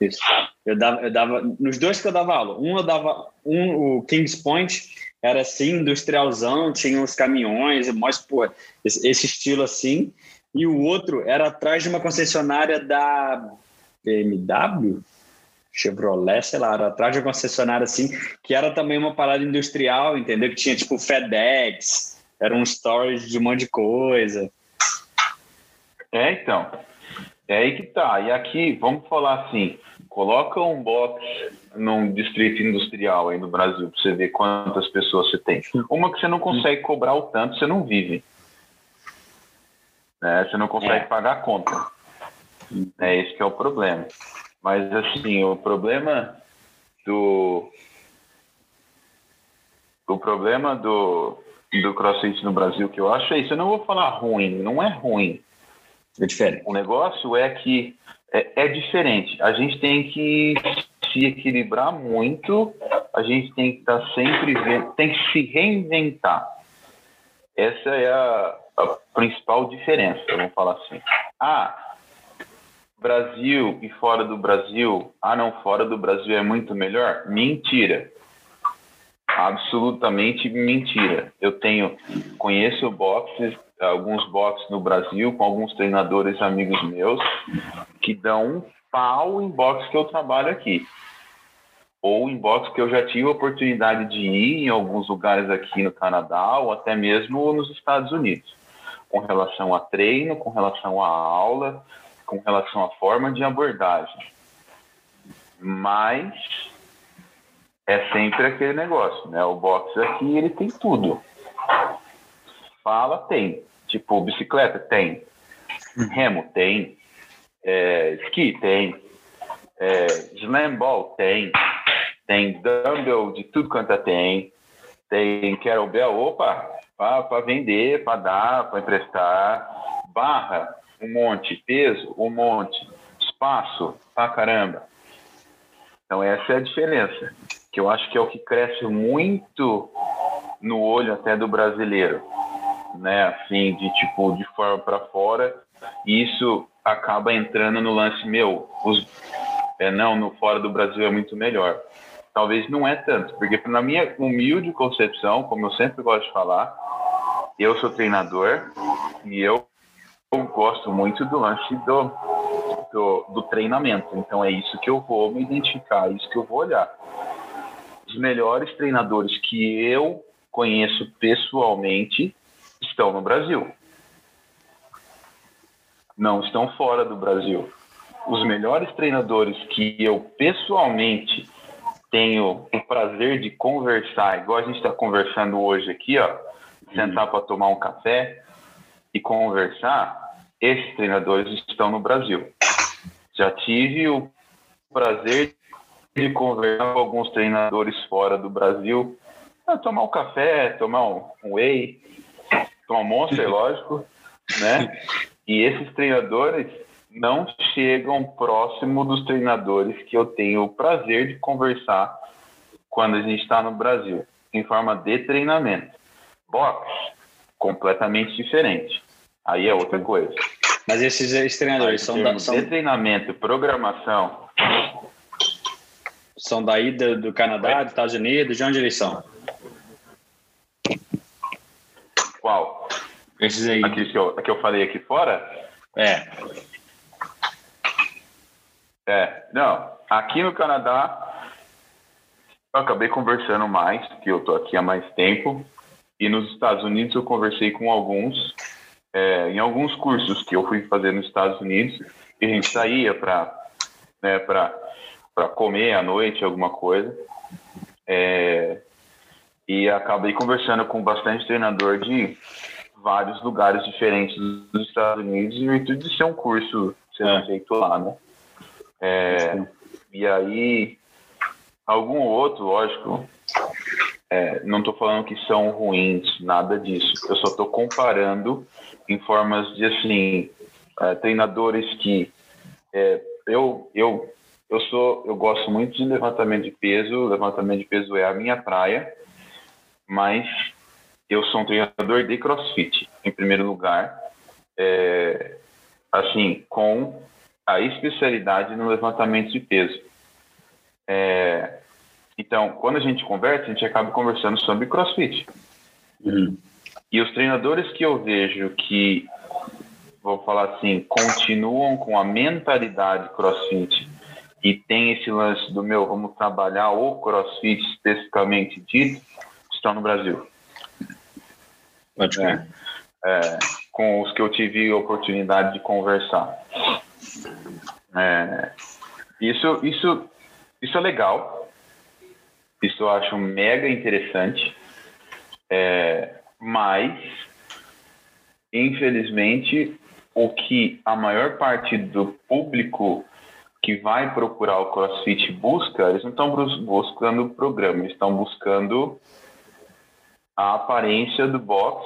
Isso. Eu dava, eu dava, nos dois que eu dava aula, um eu dava, um, o Kings Point era assim, industrialzão, tinha uns caminhões, mas, pô, esse, esse estilo assim, e o outro era atrás de uma concessionária da BMW, Chevrolet, sei lá, era atrás de uma concessionária assim, que era também uma parada industrial, entendeu? Que tinha tipo FedEx, era um storage de um monte de coisa. É, então. É aí que tá. E aqui, vamos falar assim, coloca um box num distrito industrial aí no Brasil para você ver quantas pessoas você tem. Uma que você não consegue cobrar o tanto, você não vive. Né? Você não consegue é. pagar a conta. É esse que é o problema. Mas assim, o problema do o problema do do CrossFit no Brasil que eu acho é isso. Eu não vou falar ruim, não é ruim. É diferente. O negócio é que é, é diferente. A gente tem que se equilibrar muito, a gente tem que estar tá sempre tem que se reinventar. Essa é a, a principal diferença, vamos falar assim. Ah, Brasil e fora do Brasil, ah não, fora do Brasil é muito melhor? Mentira. Absolutamente mentira. Eu tenho, conheço boxes alguns boxes no Brasil com alguns treinadores amigos meus que dão um pau em boxe que eu trabalho aqui. Ou em boxe que eu já tive a oportunidade de ir em alguns lugares aqui no Canadá ou até mesmo nos Estados Unidos. Com relação a treino, com relação a aula, com relação à forma de abordagem. Mas é sempre aquele negócio, né? O boxe aqui, ele tem tudo fala, tem. Tipo, bicicleta, tem. Remo, tem. É, esqui, tem. É, slam ball, tem. Tem dumbbell de tudo quanto é tem. Tem kettlebell, opa, para vender, para dar, para emprestar. Barra, um monte. Peso, um monte. Espaço, pra caramba. Então essa é a diferença, que eu acho que é o que cresce muito no olho até do brasileiro né? Assim, de tipo, de fora para fora. E isso acaba entrando no lance meu. Os, é, não, no fora do Brasil é muito melhor. Talvez não é tanto, porque na minha humilde concepção, como eu sempre gosto de falar, eu sou treinador e eu, eu gosto muito do lance do, do, do treinamento. Então é isso que eu vou me identificar, é isso que eu vou olhar. Melhores treinadores que eu conheço pessoalmente estão no Brasil. Não estão fora do Brasil. Os melhores treinadores que eu pessoalmente tenho o prazer de conversar, igual a gente está conversando hoje aqui, ó, sentar para tomar um café e conversar, esses treinadores estão no Brasil. Já tive o prazer de conversar com alguns treinadores fora do Brasil, tomar um café, tomar um whey, Tom Monster, lógico, né? E esses treinadores não chegam próximo dos treinadores que eu tenho o prazer de conversar quando a gente está no Brasil, em forma de treinamento. Box, completamente diferente. Aí é outra coisa. Mas esses, esses treinadores são, da, são... De treinamento, programação... São daí do, do Canadá, dos Estados Unidos, de onde eles são? Qual? Esses aí. Aqui que eu, que eu falei aqui fora? É. É, não. Aqui no Canadá, eu acabei conversando mais, porque eu tô aqui há mais tempo. E nos Estados Unidos eu conversei com alguns, é, em alguns cursos que eu fui fazer nos Estados Unidos, e a gente saía para né, para comer à noite, alguma coisa. É, e acabei conversando com bastante treinador de vários lugares diferentes dos Estados Unidos em virtude de ser um curso sendo é. feito lá, né? É, e aí, algum outro, lógico, é, não estou falando que são ruins, nada disso. Eu só estou comparando em formas de, assim, é, treinadores que é, eu, eu eu sou, eu gosto muito de levantamento de peso. Levantamento de peso é a minha praia, mas eu sou um treinador de CrossFit em primeiro lugar, é, assim com a especialidade no levantamento de peso. É, então, quando a gente conversa, a gente acaba conversando sobre CrossFit. Uhum. E os treinadores que eu vejo que, vou falar assim, continuam com a mentalidade CrossFit e tem esse lance do meu, vamos trabalhar o CrossFit especificamente dito, estão no Brasil. Pode é, é, com os que eu tive a oportunidade de conversar. É, isso, isso, isso é legal. Isso eu acho mega interessante. É, mas, infelizmente, o que a maior parte do público que vai procurar o CrossFit busca, eles não estão buscando o programa, eles estão buscando a aparência do box.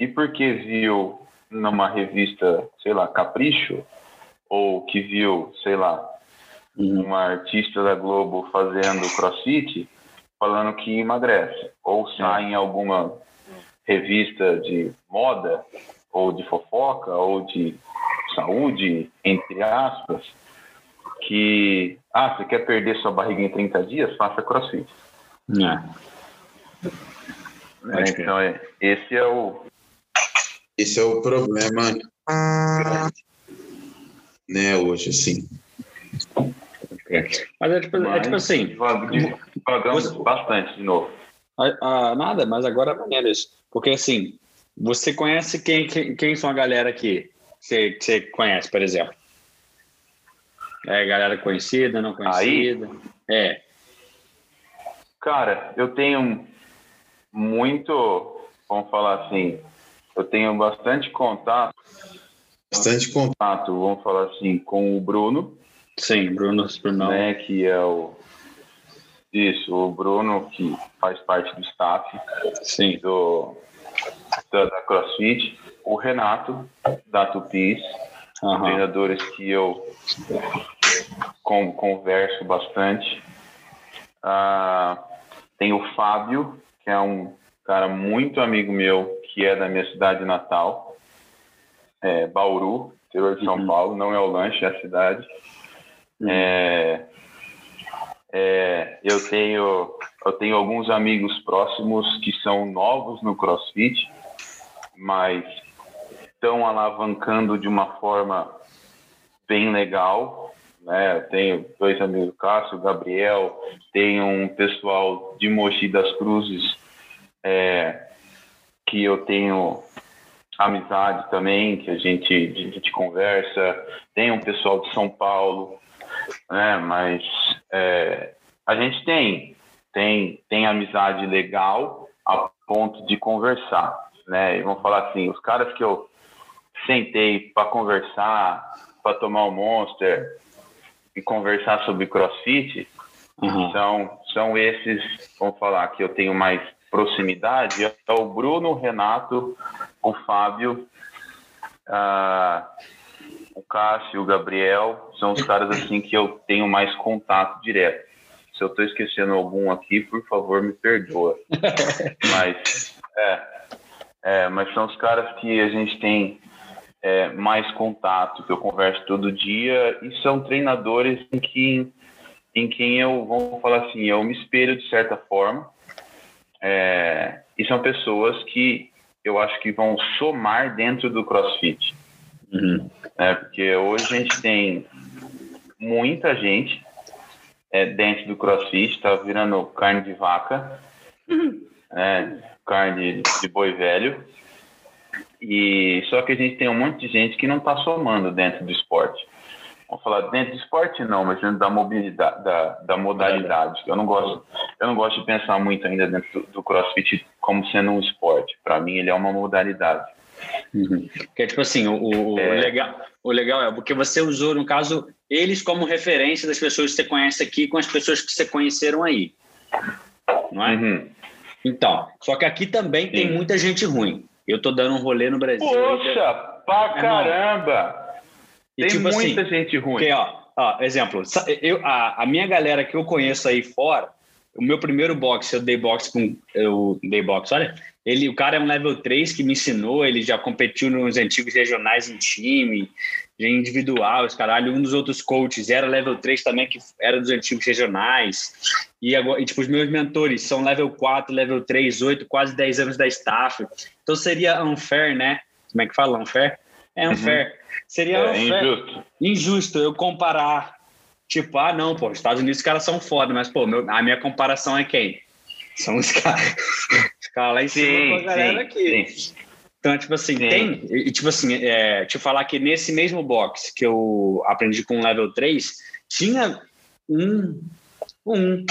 E porque viu numa revista, sei lá, Capricho, ou que viu, sei lá, uhum. uma artista da Globo fazendo crossfit, falando que emagrece, ou sai em alguma revista de moda, ou de fofoca, ou de saúde, entre aspas, que, ah, você quer perder sua barriga em 30 dias? Faça crossfit. É. É, então, é, esse é o. Esse é o problema né, hoje, assim. Mas é tipo, mas, é tipo assim. Pagamos você... bastante de novo. Ah, ah, nada, mas agora é maneiro isso. Porque assim, você conhece quem, quem, quem são a galera aqui? Você, você conhece, por exemplo? É galera conhecida, não conhecida? Aí, é. Cara, eu tenho muito, vamos falar assim, eu tenho bastante contato. Bastante contato, vamos falar assim, com o Bruno. Sim, Bruno Spurnal. Né, que é o. Isso, o Bruno, que faz parte do staff Sim. Do, da, da CrossFit. O Renato, da Tupis, uhum. treinadores que eu com, converso bastante. Ah, tem o Fábio, que é um cara muito amigo meu, que é da minha cidade natal, é, Bauru, interior de São uhum. Paulo, não é o lanche, é a cidade. Uhum. É, é, eu tenho eu tenho alguns amigos próximos que são novos no CrossFit, mas estão alavancando de uma forma bem legal. Né? Tenho dois amigos, Cássio, Gabriel, tenho um pessoal de Mogi das Cruzes é, que eu tenho amizade também, que a gente, a gente conversa. Tem um pessoal de São Paulo, né? Mas é, a gente tem, tem, tem amizade legal a ponto de conversar, né? E vamos falar assim, os caras que eu sentei para conversar, para tomar um Monster e conversar sobre CrossFit, uhum. são, são esses, vamos falar, que eu tenho mais proximidade é o Bruno, o Renato, o Fábio, uh, o Cássio, o Gabriel, são os caras assim que eu tenho mais contato direto. Se eu estou esquecendo algum aqui, por favor, me perdoa. mas, é, é, mas são os caras que a gente tem é, mais contato, que eu converso todo dia, e são treinadores em, que, em quem eu, vamos falar assim, eu me espelho de certa forma, é, e são pessoas que eu acho que vão somar dentro do CrossFit. Uhum. É, porque hoje a gente tem muita gente é, dentro do CrossFit, está virando carne de vaca, uhum. é, carne de boi velho. E só que a gente tem um monte de gente que não está somando dentro do esporte vamos falar dentro do esporte não, mas dentro da mobilidade, da, da modalidade. Eu não gosto, eu não gosto de pensar muito ainda dentro do, do CrossFit como sendo um esporte. Para mim, ele é uma modalidade. Uhum. Que é tipo assim, o, o, é... legal, o legal é porque você usou, no caso, eles como referência das pessoas que você conhece aqui com as pessoas que você conheceram aí. Não é? Uhum. Então, só que aqui também Sim. tem muita gente ruim. Eu tô dando um rolê no Brasil. Poxa, pra caramba! E, Tem tipo muita assim, gente ruim. Porque, ó, ó, exemplo, eu, a, a minha galera que eu conheço aí fora, o meu primeiro box, eu dei box com. Eu dei box, olha. Ele, o cara é um level 3 que me ensinou, ele já competiu nos antigos regionais em time, individual, os caralho. Um dos outros coaches era level 3 também, que era dos antigos regionais. E, agora, e tipo, os meus mentores são level 4, level 3, 8, quase 10 anos da staff. Então seria unfair, né? Como é que fala unfair? É unfair. Uhum. Seria é, unfair. Injusto. Injusto eu comparar Tipo, ah, não, pô, Estados Unidos os caras são foda, mas, pô, meu, a minha comparação é quem? São os caras, caras lá em cima sim, com a galera sim, aqui. Sim. Então, tipo assim, sim. tem. E, tipo assim, é, te falar que nesse mesmo box que eu aprendi com level 3, tinha um. Um.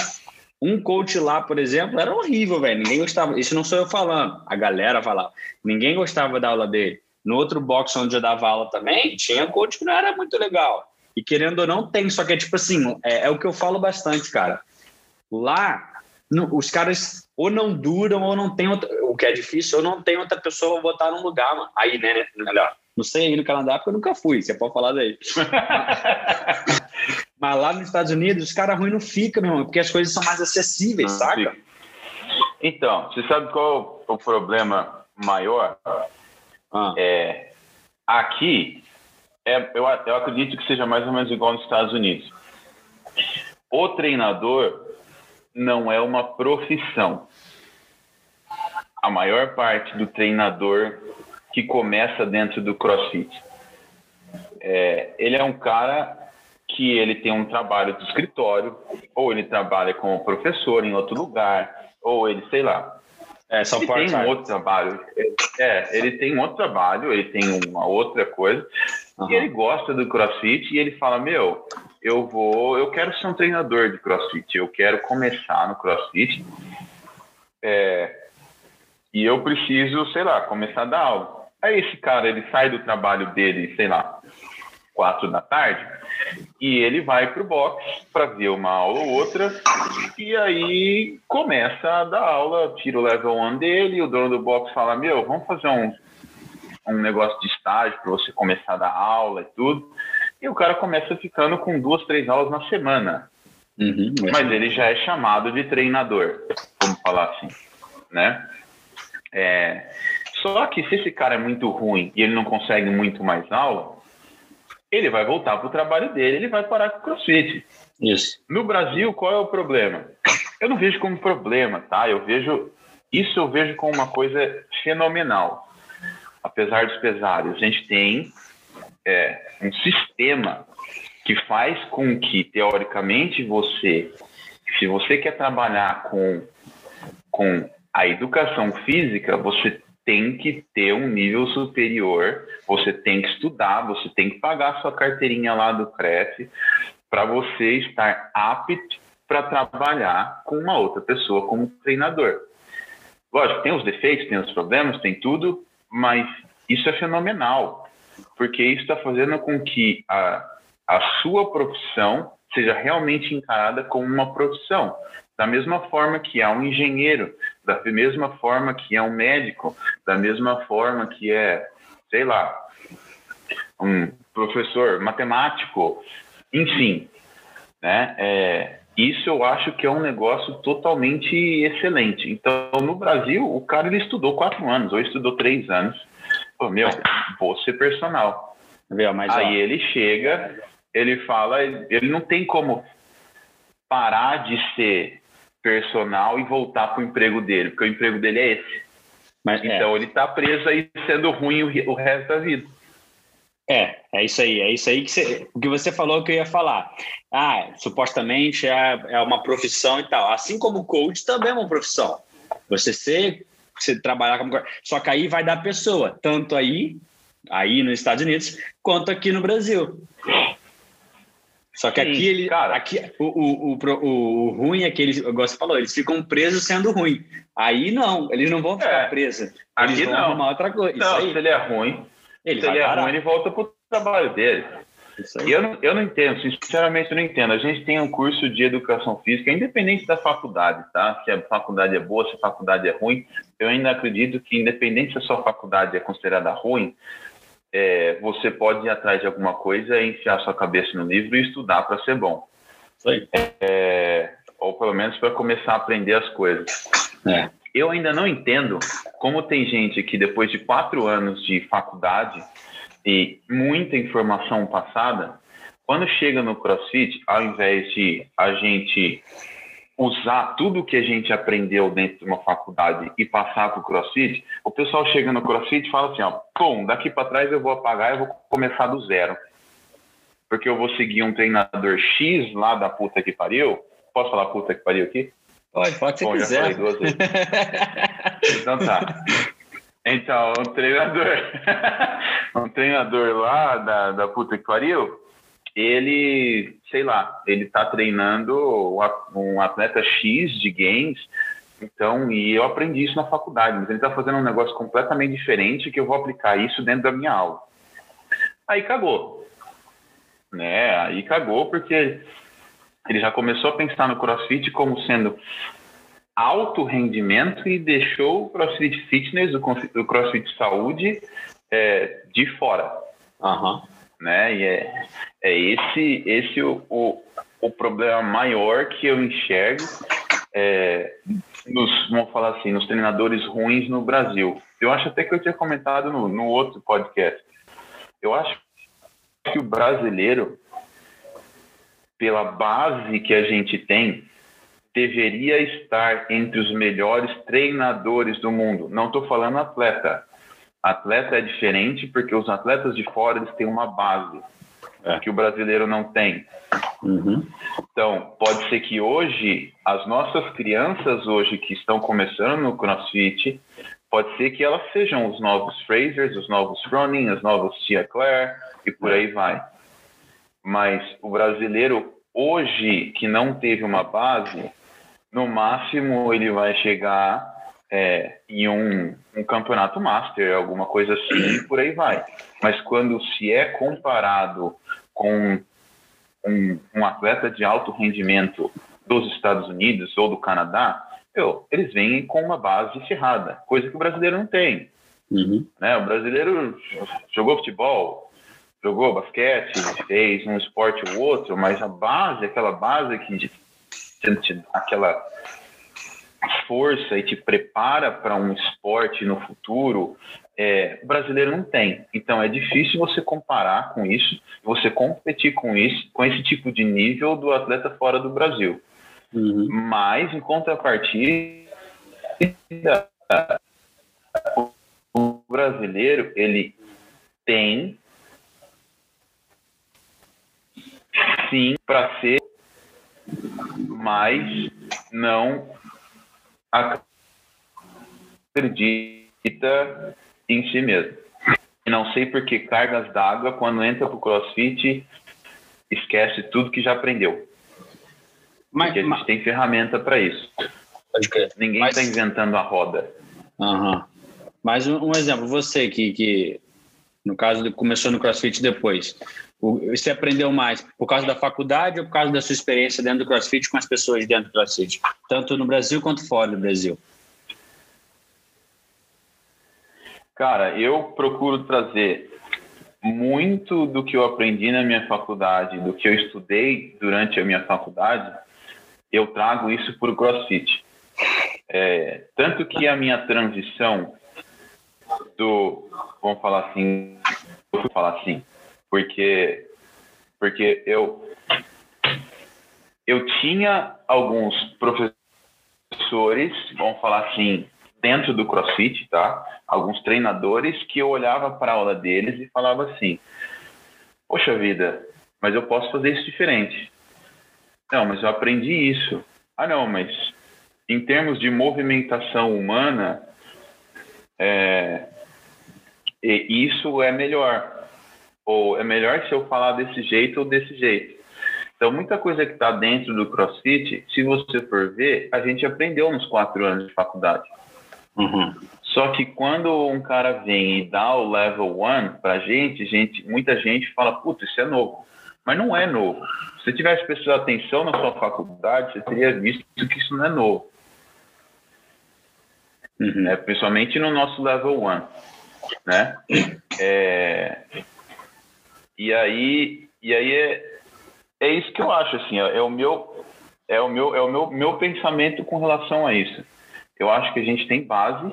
Um coach lá, por exemplo, era horrível, velho. Ninguém gostava. Isso não sou eu falando. A galera falava. Ninguém gostava da aula dele. No outro box onde eu dava aula também, tinha coach que não era muito legal. E querendo ou não, tem. Só que é tipo assim, é, é o que eu falo bastante, cara. Lá, no, os caras ou não duram ou não tem outra, o que é difícil, ou não tem outra pessoa pra botar num lugar, mano. Aí, né, melhor. Não sei aí no Canadá, porque eu nunca fui, você pode falar daí. Mas lá nos Estados Unidos, os caras ruins não ficam, meu irmão, porque as coisas são mais acessíveis, saca? Fica. Então, você sabe qual é o problema maior? Ah. É, aqui, é, eu, eu acredito que seja mais ou menos igual nos Estados Unidos. O treinador não é uma profissão. A maior parte do treinador que começa dentro do CrossFit, é, ele é um cara que ele tem um trabalho de escritório, ou ele trabalha como professor em outro lugar, ou ele, sei lá, é, são ele tem um outro trabalho. É, ele tem um outro trabalho, ele tem uma outra coisa. Uhum. E ele gosta do CrossFit e ele fala: Meu, eu vou, eu quero ser um treinador de CrossFit, eu quero começar no CrossFit. É, e eu preciso, sei lá, começar a dar aula. Aí esse cara, ele sai do trabalho dele, sei lá, quatro da tarde, e ele vai para o box para ver uma aula ou outra, e aí começa a dar aula, tira o level 1 dele, o dono do box fala, meu, vamos fazer um, um negócio de estágio para você começar a dar aula e tudo, e o cara começa ficando com duas, três aulas na semana. Uhum, Mas ele já é chamado de treinador, vamos falar assim, né? É, só que se esse cara é muito ruim e ele não consegue muito mais aula, ele vai voltar para o trabalho dele, ele vai parar com o crossfit. Isso. No Brasil, qual é o problema? Eu não vejo como problema, tá? Eu vejo isso eu vejo como uma coisa fenomenal. Apesar dos pesares, a gente tem é, um sistema que faz com que, teoricamente, você, se você quer trabalhar com, com a educação física, você tem que ter um nível superior, você tem que estudar, você tem que pagar sua carteirinha lá do CREF para você estar apto para trabalhar com uma outra pessoa como treinador. Lógico, tem os defeitos, tem os problemas, tem tudo, mas isso é fenomenal, porque isso está fazendo com que a, a sua profissão seja realmente encarada como uma profissão. Da mesma forma que é um engenheiro, da mesma forma que é um médico, da mesma forma que é, sei lá, um professor matemático, enfim, né? É, isso eu acho que é um negócio totalmente excelente. Então, no Brasil, o cara ele estudou quatro anos, ou estudou três anos. Pô, meu, vou ser personal. Mas, Aí ó. ele chega, ele fala, ele não tem como parar de ser personal e voltar para o emprego dele, porque o emprego dele é esse. Mas, então é. ele está preso aí sendo ruim o, o, resto da vida. É, é isso aí, é isso aí que você, o que você falou que eu ia falar. Ah, supostamente é, é uma profissão e tal. Assim como o coach também é uma profissão. Você ser, você trabalhar como só que aí vai dar pessoa, tanto aí, aí nos Estados Unidos, quanto aqui no Brasil. Só que Sim, aqui ele. Cara, aqui, o, o, o, o, ruim é que eles, igual você falou, eles ficam presos sendo ruim. Aí não, eles não vão ficar é, presos. Aqui não. arrumar outra coisa. Não, se ele é ruim, ele se ele é ruim, ele volta pro trabalho dele. E eu não, eu não entendo, sinceramente eu não entendo. A gente tem um curso de educação física, independente da faculdade, tá? Se a faculdade é boa, se a faculdade é ruim, eu ainda acredito que, independente se a sua faculdade é considerada ruim, é, você pode ir atrás de alguma coisa, enfiar sua cabeça no livro e estudar para ser bom. É, ou pelo menos para começar a aprender as coisas. É. Eu ainda não entendo como tem gente que depois de quatro anos de faculdade e muita informação passada, quando chega no CrossFit, ao invés de a gente usar tudo que a gente aprendeu dentro de uma faculdade e passar para o CrossFit, o pessoal chega no CrossFit e fala assim, ó, bom, daqui para trás eu vou apagar e vou começar do zero. Porque eu vou seguir um treinador X lá da puta que pariu. Posso falar puta que pariu aqui? Pode, pode ser Bom, quiser. já falei duas vezes. então tá. Então, um treinador, um treinador lá da, da puta que pariu, ele, sei lá, ele tá treinando um atleta X de games, então, e eu aprendi isso na faculdade, mas ele tá fazendo um negócio completamente diferente que eu vou aplicar isso dentro da minha aula. Aí cagou. Né? Aí cagou porque ele já começou a pensar no CrossFit como sendo alto rendimento e deixou o CrossFit Fitness, o CrossFit Saúde, é, de fora. Uhum. Né? E é, é esse, esse o, o, o problema maior que eu enxergo é, nos, vamos falar assim, nos treinadores ruins no Brasil. Eu acho até que eu tinha comentado no, no outro podcast. Eu acho que o brasileiro pela base que a gente tem, deveria estar entre os melhores treinadores do mundo. Não estou falando atleta. Atleta é diferente porque os atletas de fora eles têm uma base é. que o brasileiro não tem. Uhum. Então, pode ser que hoje, as nossas crianças hoje que estão começando no CrossFit, pode ser que elas sejam os novos Frasers, os novos Froning, os novos Tia Claire e por aí vai. Mas o brasileiro hoje que não teve uma base, no máximo ele vai chegar é, em um, um, campeonato master, alguma coisa assim, e por aí vai. Mas quando se é comparado com um, um, atleta de alto rendimento dos Estados Unidos ou do Canadá, eu, eles vêm com uma base ferrada, coisa que o brasileiro não tem. Uhum. Né? O brasileiro jogou futebol, jogou basquete, fez um esporte ou outro, mas a base, aquela base que aquela força e te prepara para um esporte no futuro, é, o brasileiro não tem. Então é difícil você comparar com isso, você competir com isso, com esse tipo de nível do atleta fora do Brasil. Uhum. Mas em contrapartida, o brasileiro ele tem sim para ser, mas não acredita em si mesmo. Não sei porque cargas d'água, quando entra para o crossfit, esquece tudo que já aprendeu. Mas, Porque a gente mas... tem ferramenta para isso. Ninguém está mas... inventando a roda. Uhum. Mas um, um, exemplo, você que, que no caso começou no CrossFit depois, você aprendeu mais por causa da faculdade ou por causa da sua experiência dentro do CrossFit com as pessoas dentro do CrossFit, tanto no Brasil quanto fora do Brasil? Cara, eu procuro trazer muito do que eu aprendi na minha faculdade, do que eu estudei durante a minha faculdade, eu trago isso para o CrossFit. É, tanto que a minha transição do, vamos falar assim, vou falar assim, porque porque eu eu tinha alguns professores, vamos falar assim, dentro do CrossFit, tá? Alguns treinadores que eu olhava para a aula deles e falava assim: "Poxa vida, mas eu posso fazer isso diferente". Não, mas eu aprendi isso. Ah, não, mas em termos de movimentação humana, é, isso é melhor ou é melhor se eu falar desse jeito ou desse jeito. Então, muita coisa que está dentro do CrossFit, se você for ver, a gente aprendeu nos quatro anos de faculdade. Uhum. Só que quando um cara vem e dá o level one para gente, gente, muita gente fala, puta, isso é novo. Mas não é novo. Se você tivesse prestado atenção na sua faculdade, você teria visto que isso não é novo. Uhum. É, principalmente no nosso level one. né? É, e aí, e aí é, é isso que eu acho, assim, é, é o meu é o meu é o meu, meu pensamento com relação a isso. Eu acho que a gente tem base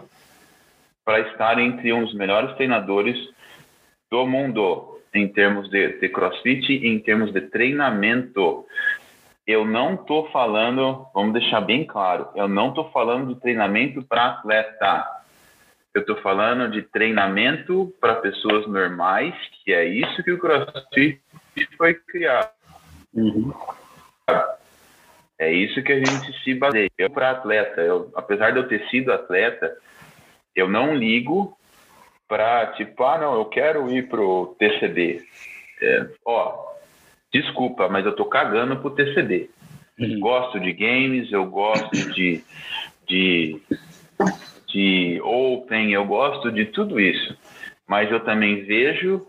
para estar entre um dos melhores treinadores do mundo em termos de, de CrossFit em termos de treinamento. Eu não estou falando, vamos deixar bem claro, eu não estou falando de treinamento para atleta. Eu estou falando de treinamento para pessoas normais, que é isso que o CrossFit foi criado. Uhum. É isso que a gente se baseia. Eu, para atleta, eu, apesar de eu ter sido atleta, eu não ligo para, tipo, ah, não, eu quero ir pro TCD. É, ó, desculpa, mas eu tô cagando pro TCD. Uhum. Gosto de games, eu gosto de, de, de Open, eu gosto de tudo isso. Mas eu também vejo.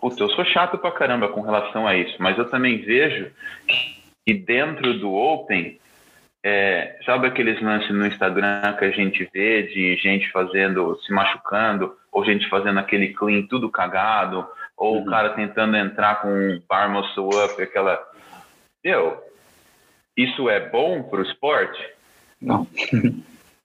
Putz, eu sou chato pra caramba com relação a isso, mas eu também vejo que dentro do Open é, sabe aqueles lances no Instagram que a gente vê de gente fazendo, se machucando, ou gente fazendo aquele clean tudo cagado, ou uhum. o cara tentando entrar com um bar muscle up, aquela. Meu, isso é bom para o esporte? Não.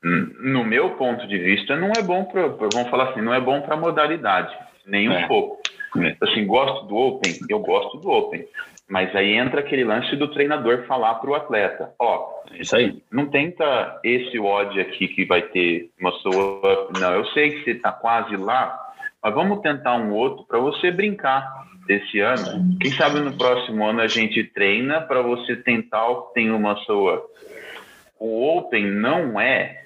no meu ponto de vista, não é bom para. Vamos falar assim, não é bom para modalidade, nem um é. pouco. É. Assim, gosto do Open? Eu gosto do Open. Mas aí entra aquele lance do treinador falar para o atleta, ó, isso aí. Não tenta esse odd aqui que vai ter uma sua, não, eu sei que você está quase lá, mas vamos tentar um outro para você brincar desse ano. Quem sabe no próximo ano a gente treina para você tentar o que tem uma sua. O Open não é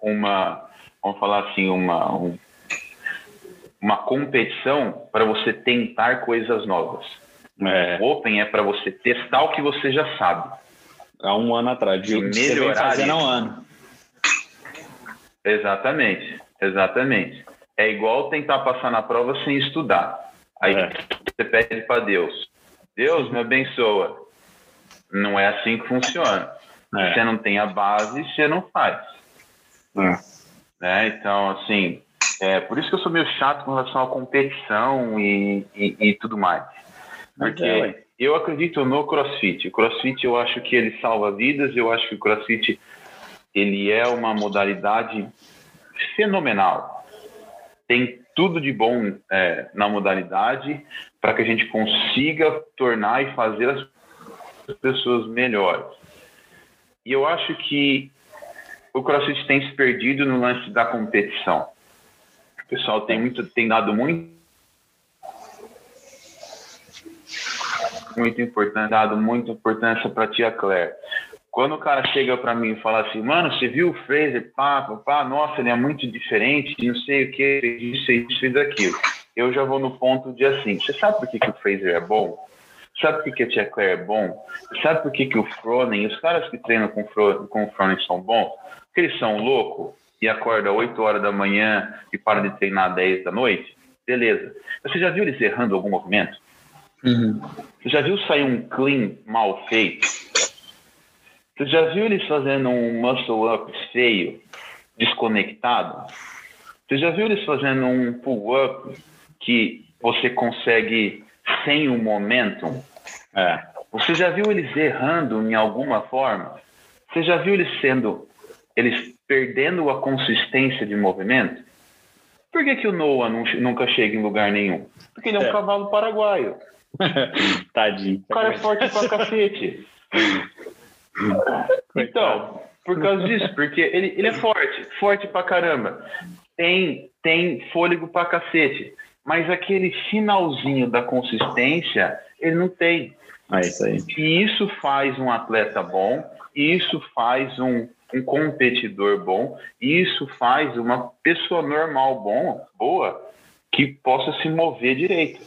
uma, vamos falar assim, uma um, uma competição para você tentar coisas novas. É. O Open é para você testar o que você já sabe. Há um ano atrás, de melhorar fazendo há um ano. Exatamente, exatamente. É igual tentar passar na prova sem estudar. Aí é. você pede para Deus. Deus me abençoa. Não é assim que funciona. É. Você não tem a base, você não faz. É. Né? Então, assim, é por isso que eu sou meio chato com relação à competição e, e, e tudo mais. Porque é, eu acredito no CrossFit. O CrossFit eu acho que ele salva vidas, eu acho que o CrossFit ele é uma modalidade fenomenal. Tem tudo de bom é, na modalidade para que a gente consiga tornar e fazer as pessoas melhores. E eu acho que o CrossFit tem se perdido no lance da competição. O pessoal tem muito, tem dado muito muito importante, dado muita importância para tia Claire. Quando o cara chega para mim e fala assim, mano, você viu o Fraser, pá, pá, pá, nossa, ele é muito diferente, não sei o que, isso, isso e daquilo. Eu já vou no ponto de assim, você sabe por que, que o Fraser é bom? Sabe por que, que a tia Claire é bom? Sabe por que, que o Fronen, os caras que treinam com, Fro, com o Fronen são bons? Porque eles são loucos e acordam 8 horas da manhã e param de treinar 10 da noite? Beleza. Você já viu eles errando algum movimento? Uhum. Você já viu sair um clean mal feito? Você já viu eles fazendo um muscle up feio, desconectado? Você já viu eles fazendo um pull up que você consegue sem o momentum? É. Você já viu eles errando em alguma forma? Você já viu eles sendo, eles perdendo a consistência de movimento? Por que, que o Noah nunca chega em lugar nenhum? Porque ele é um é. cavalo paraguaio. Tadinho. O cara é forte pra cacete. então, por causa disso, porque ele, ele é forte, forte pra caramba. Tem, tem fôlego pra cacete. Mas aquele finalzinho da consistência, ele não tem. É isso aí. E isso faz um atleta bom, isso faz um, um competidor bom, isso faz uma pessoa normal bom, boa, que possa se mover direito.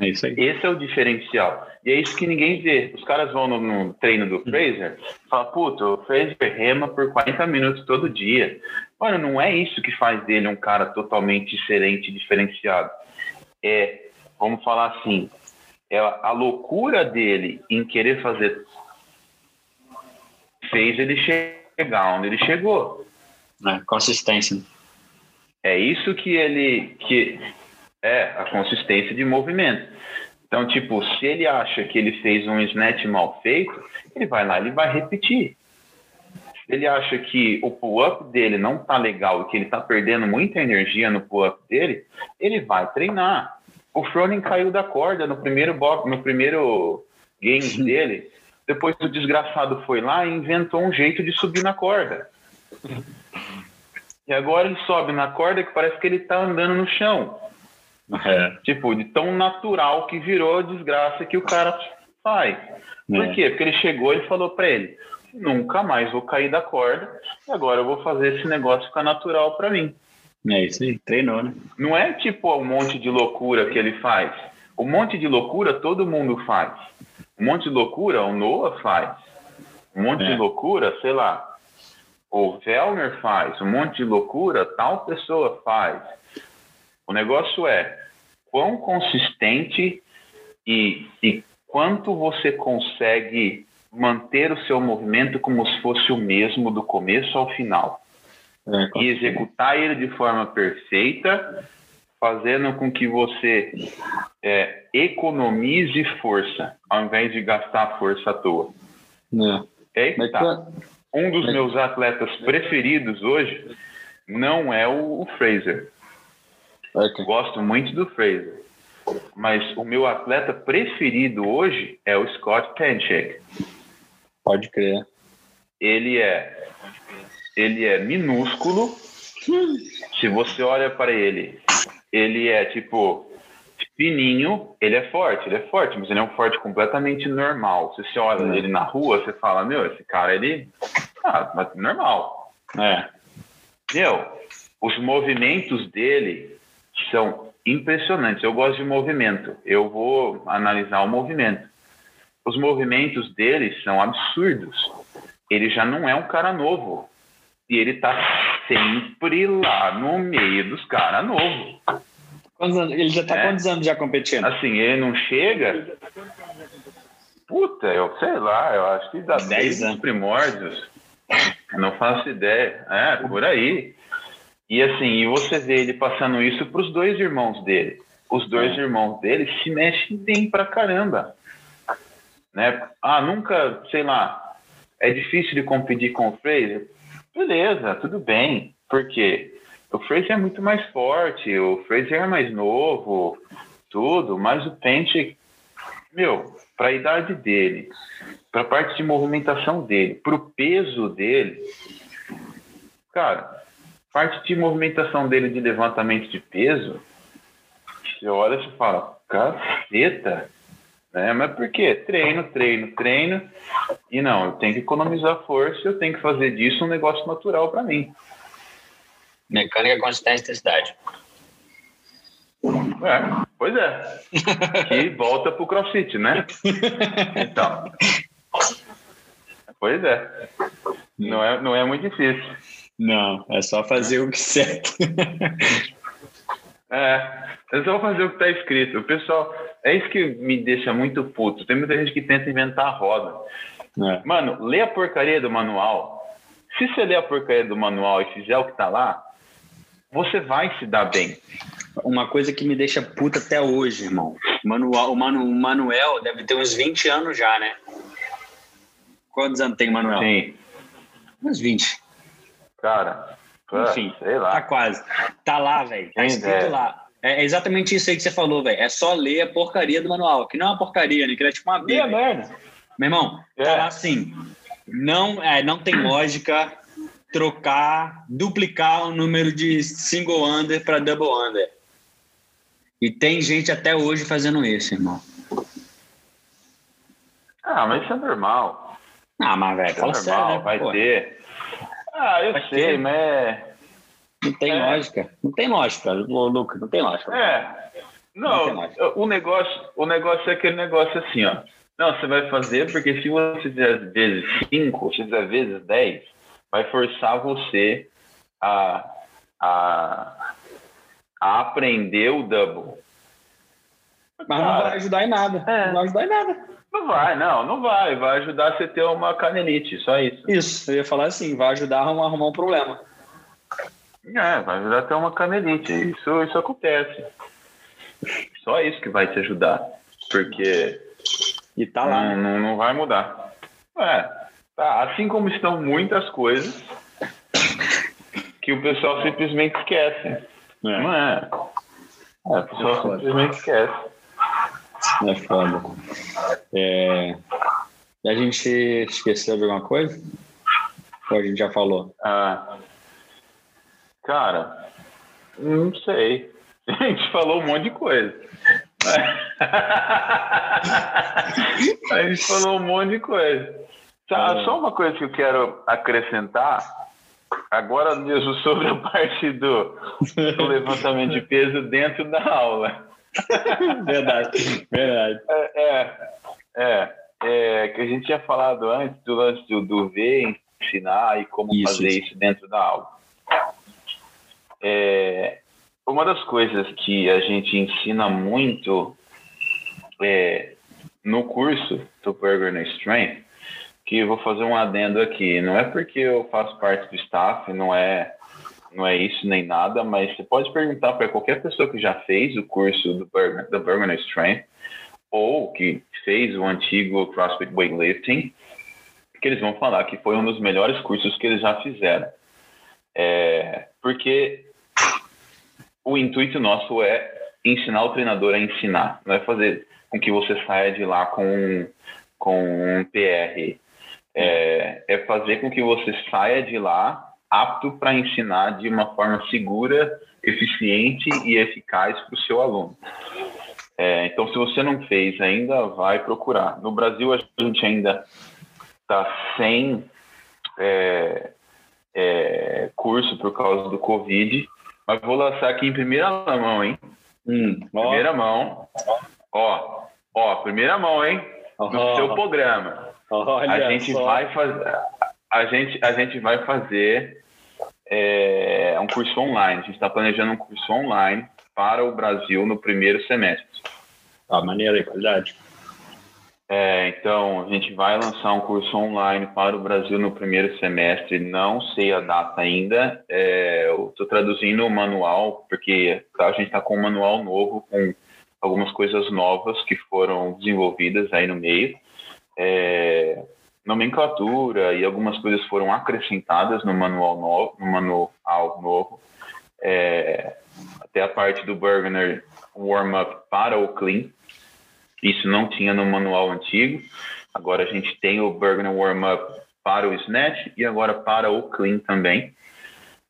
É isso aí. Esse é o diferencial. E é isso que ninguém vê. Os caras vão no, no treino do hum. Fraser e falam, puta, o Fraser rema por 40 minutos todo dia. Mano, não é isso que faz dele um cara totalmente diferente, diferenciado. É, vamos falar assim, é a loucura dele em querer fazer fez ele chegar onde ele chegou. É, consistência. É isso que ele que é a consistência de movimento. Então, tipo, se ele acha que ele fez um snatch mal feito, ele vai lá, ele vai repetir. Se ele acha que o pull-up dele não tá legal e que ele tá perdendo muita energia no pull-up dele, ele vai treinar. O Froning caiu da corda no primeiro box, no primeiro game dele. Depois o desgraçado foi lá e inventou um jeito de subir na corda. E agora ele sobe na corda que parece que ele tá andando no chão. É. Tipo, de tão natural que virou a desgraça que o cara faz. Por é. quê? Porque ele chegou e falou para ele: nunca mais vou cair da corda e agora eu vou fazer esse negócio ficar natural para mim. É isso aí, treinou, né? Não é tipo um monte de loucura que ele faz. Um monte de loucura todo mundo faz. Um monte de loucura o Noah faz. Um monte é. de loucura, sei lá, o Velner faz. Um monte de loucura tal pessoa faz. O negócio é quão consistente e, e quanto você consegue manter o seu movimento como se fosse o mesmo do começo ao final. É, e executar ele de forma perfeita, fazendo com que você é, economize força, ao invés de gastar força à toa. É. É tá. Um dos meus atletas preferidos hoje não é o Fraser. Okay. Gosto muito do Fraser. Mas o meu atleta preferido hoje é o Scott Penchek. Pode crer. Ele é ele é minúsculo. Se você olha para ele, ele é tipo fininho, ele é forte, ele é forte, mas ele é um forte completamente normal. Se você olha ele na rua, você fala, meu, esse cara, ele. Ah, normal. É. Meu, os movimentos dele são impressionantes. Eu gosto de movimento. Eu vou analisar o movimento. Os movimentos dele são absurdos. Ele já não é um cara novo. E ele tá sempre lá no meio dos caras novos. Ele já tá é. quantos anos já competindo? Assim, ele não chega. Puta, eu sei lá, eu acho que dá 10 anos primórdios. Não faço ideia. É, por aí. E assim, e você vê ele passando isso para os dois irmãos dele. Os dois é. irmãos dele se mexem bem pra caramba. Né? Ah, nunca, sei lá, é difícil de competir com o Fraser. Beleza, tudo bem. Por quê? O Fraser é muito mais forte, o Fraser é mais novo, tudo, mas o Pente, meu, para a idade dele, para a parte de movimentação dele, para o peso dele, cara, parte de movimentação dele de levantamento de peso, você olha e fala, caceta, né? Mas por quê? Treino, treino, treino. E não, eu tenho que economizar força, eu tenho que fazer disso um negócio natural para mim. Mecânica, consistência intensidade. É, pois é. e volta pro crossfit, né? Então. Pois é. Não é, não é muito difícil. Não, é só fazer o que certo. é, é só fazer o que está escrito. O pessoal, é isso que me deixa muito puto. Tem muita gente que tenta inventar a roda. É. Mano, lê a porcaria do manual. Se você ler a porcaria do manual e fizer o que está lá, você vai se dar bem. Uma coisa que me deixa puta até hoje, irmão. Manual, o, Manu, o Manuel deve ter uns 20 anos já, né? Quantos anos tem o Manuel? Sim. Uns 20. Cara, enfim, sei lá. Tá quase. Tá lá, velho. Tá escrito é. lá. É exatamente isso aí que você falou, velho. É só ler a porcaria do manual, que não é uma porcaria, né? Que é tipo uma Bíblia. merda. Meu irmão, é. tá lá assim. Não, é, não tem lógica trocar, duplicar o número de single under para double under. E tem gente até hoje fazendo isso, irmão. Ah, mas isso é normal. Ah, mas, velho, fala é normal, sério, né? vai Pô. ter. Ah, eu sei, ter. mas. Não tem é. lógica. Não tem lógica, Lucas, não tem lógica. É. Não, não o, negócio, o negócio é aquele negócio assim, ó. Não, você vai fazer porque se você fizer vezes 5, se fizer vezes 10, vai forçar você a, a, a aprender o double. Mas Cara, não vai ajudar em nada. É. Não vai ajudar em nada. Não vai, não, não vai. Vai ajudar você a ter uma canelite, só isso. Isso, eu ia falar assim, vai ajudar a arrumar um problema. É, vai virar até uma canelite. Isso, isso acontece. Só isso que vai te ajudar. Porque e tá lá. Não, não, não vai mudar. É, tá. Assim como estão muitas coisas que o pessoal simplesmente esquece. É. Não é? é o pessoal é simplesmente esquece. É foda. É... A gente esqueceu de alguma coisa? Ou a gente já falou? Ah, cara, não sei. A gente falou um monte de coisa. a gente falou um monte de coisa. Tá, é. Só uma coisa que eu quero acrescentar, agora mesmo sobre a parte do, do levantamento de peso dentro da aula. verdade, verdade. É, é, é, é, que a gente tinha falado antes do lance do, do ver, ensinar e como isso, fazer isso. isso dentro da aula. É, uma das coisas que a gente ensina muito é, no curso do Burger no Strength, que eu vou fazer um adendo aqui. Não é porque eu faço parte do staff, não é não é isso nem nada, mas você pode perguntar para qualquer pessoa que já fez o curso do Burger, do Burger no Strength ou que fez o antigo CrossFit Weightlifting, que eles vão falar que foi um dos melhores cursos que eles já fizeram. É, porque o intuito nosso é ensinar o treinador a ensinar, não é fazer com que você saia de lá com, com um PR. É, é fazer com que você saia de lá apto para ensinar de uma forma segura, eficiente e eficaz para o seu aluno. É, então, se você não fez ainda, vai procurar. No Brasil, a gente ainda está sem é, é, curso por causa do Covid, mas vou lançar aqui em primeira mão, hein? Hum, primeira mão. Ó, ó, primeira mão, hein? No oh. seu programa. Olha a gente só. vai fazer. A gente, a gente vai fazer é, um curso online. A gente está planejando um curso online para o Brasil no primeiro semestre. Ah, maneira e qualidade. É, então, a gente vai lançar um curso online para o Brasil no primeiro semestre. Não sei a data ainda. É, estou traduzindo o manual, porque a gente está com um manual novo, com algumas coisas novas que foram desenvolvidas aí no meio. É, nomenclatura e algumas coisas foram acrescentadas no manual novo. No manual novo. É, até a parte do Burgener Warm-Up para o Clean isso não tinha no manual antigo. Agora a gente tem o Burger Warm Up para o Snatch e agora para o Clean também.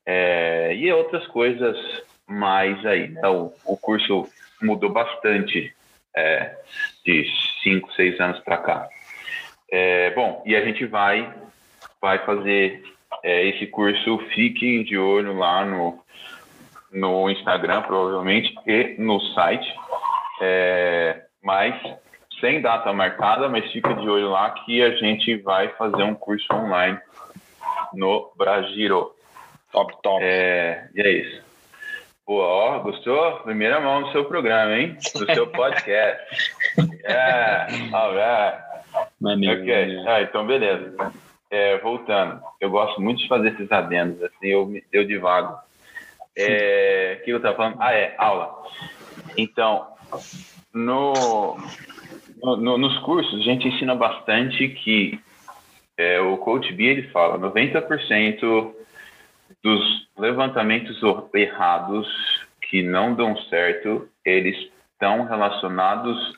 É, e outras coisas mais aí. Né? O, o, curso mudou bastante é, de 5, 6 anos para cá. É, bom, e a gente vai, vai fazer é, esse curso. Fiquem de olho lá no, no Instagram, provavelmente, e no site. É, mas sem data marcada, mas fica de olho lá que a gente vai fazer um curso online no Bragiro. Top, top. É, e é isso. Pô, ó, gostou? Primeira mão do seu programa, hein? Do seu podcast. é, alright. Maneiro, ok, maneiro. Ah, então beleza. É, voltando, eu gosto muito de fazer esses adendos, assim, eu, eu divago. É, o que eu tava falando? Ah, é, aula. Então, no, no, nos cursos, a gente ensina bastante que é, o Coach B ele fala 90% dos levantamentos errados que não dão certo, eles estão relacionados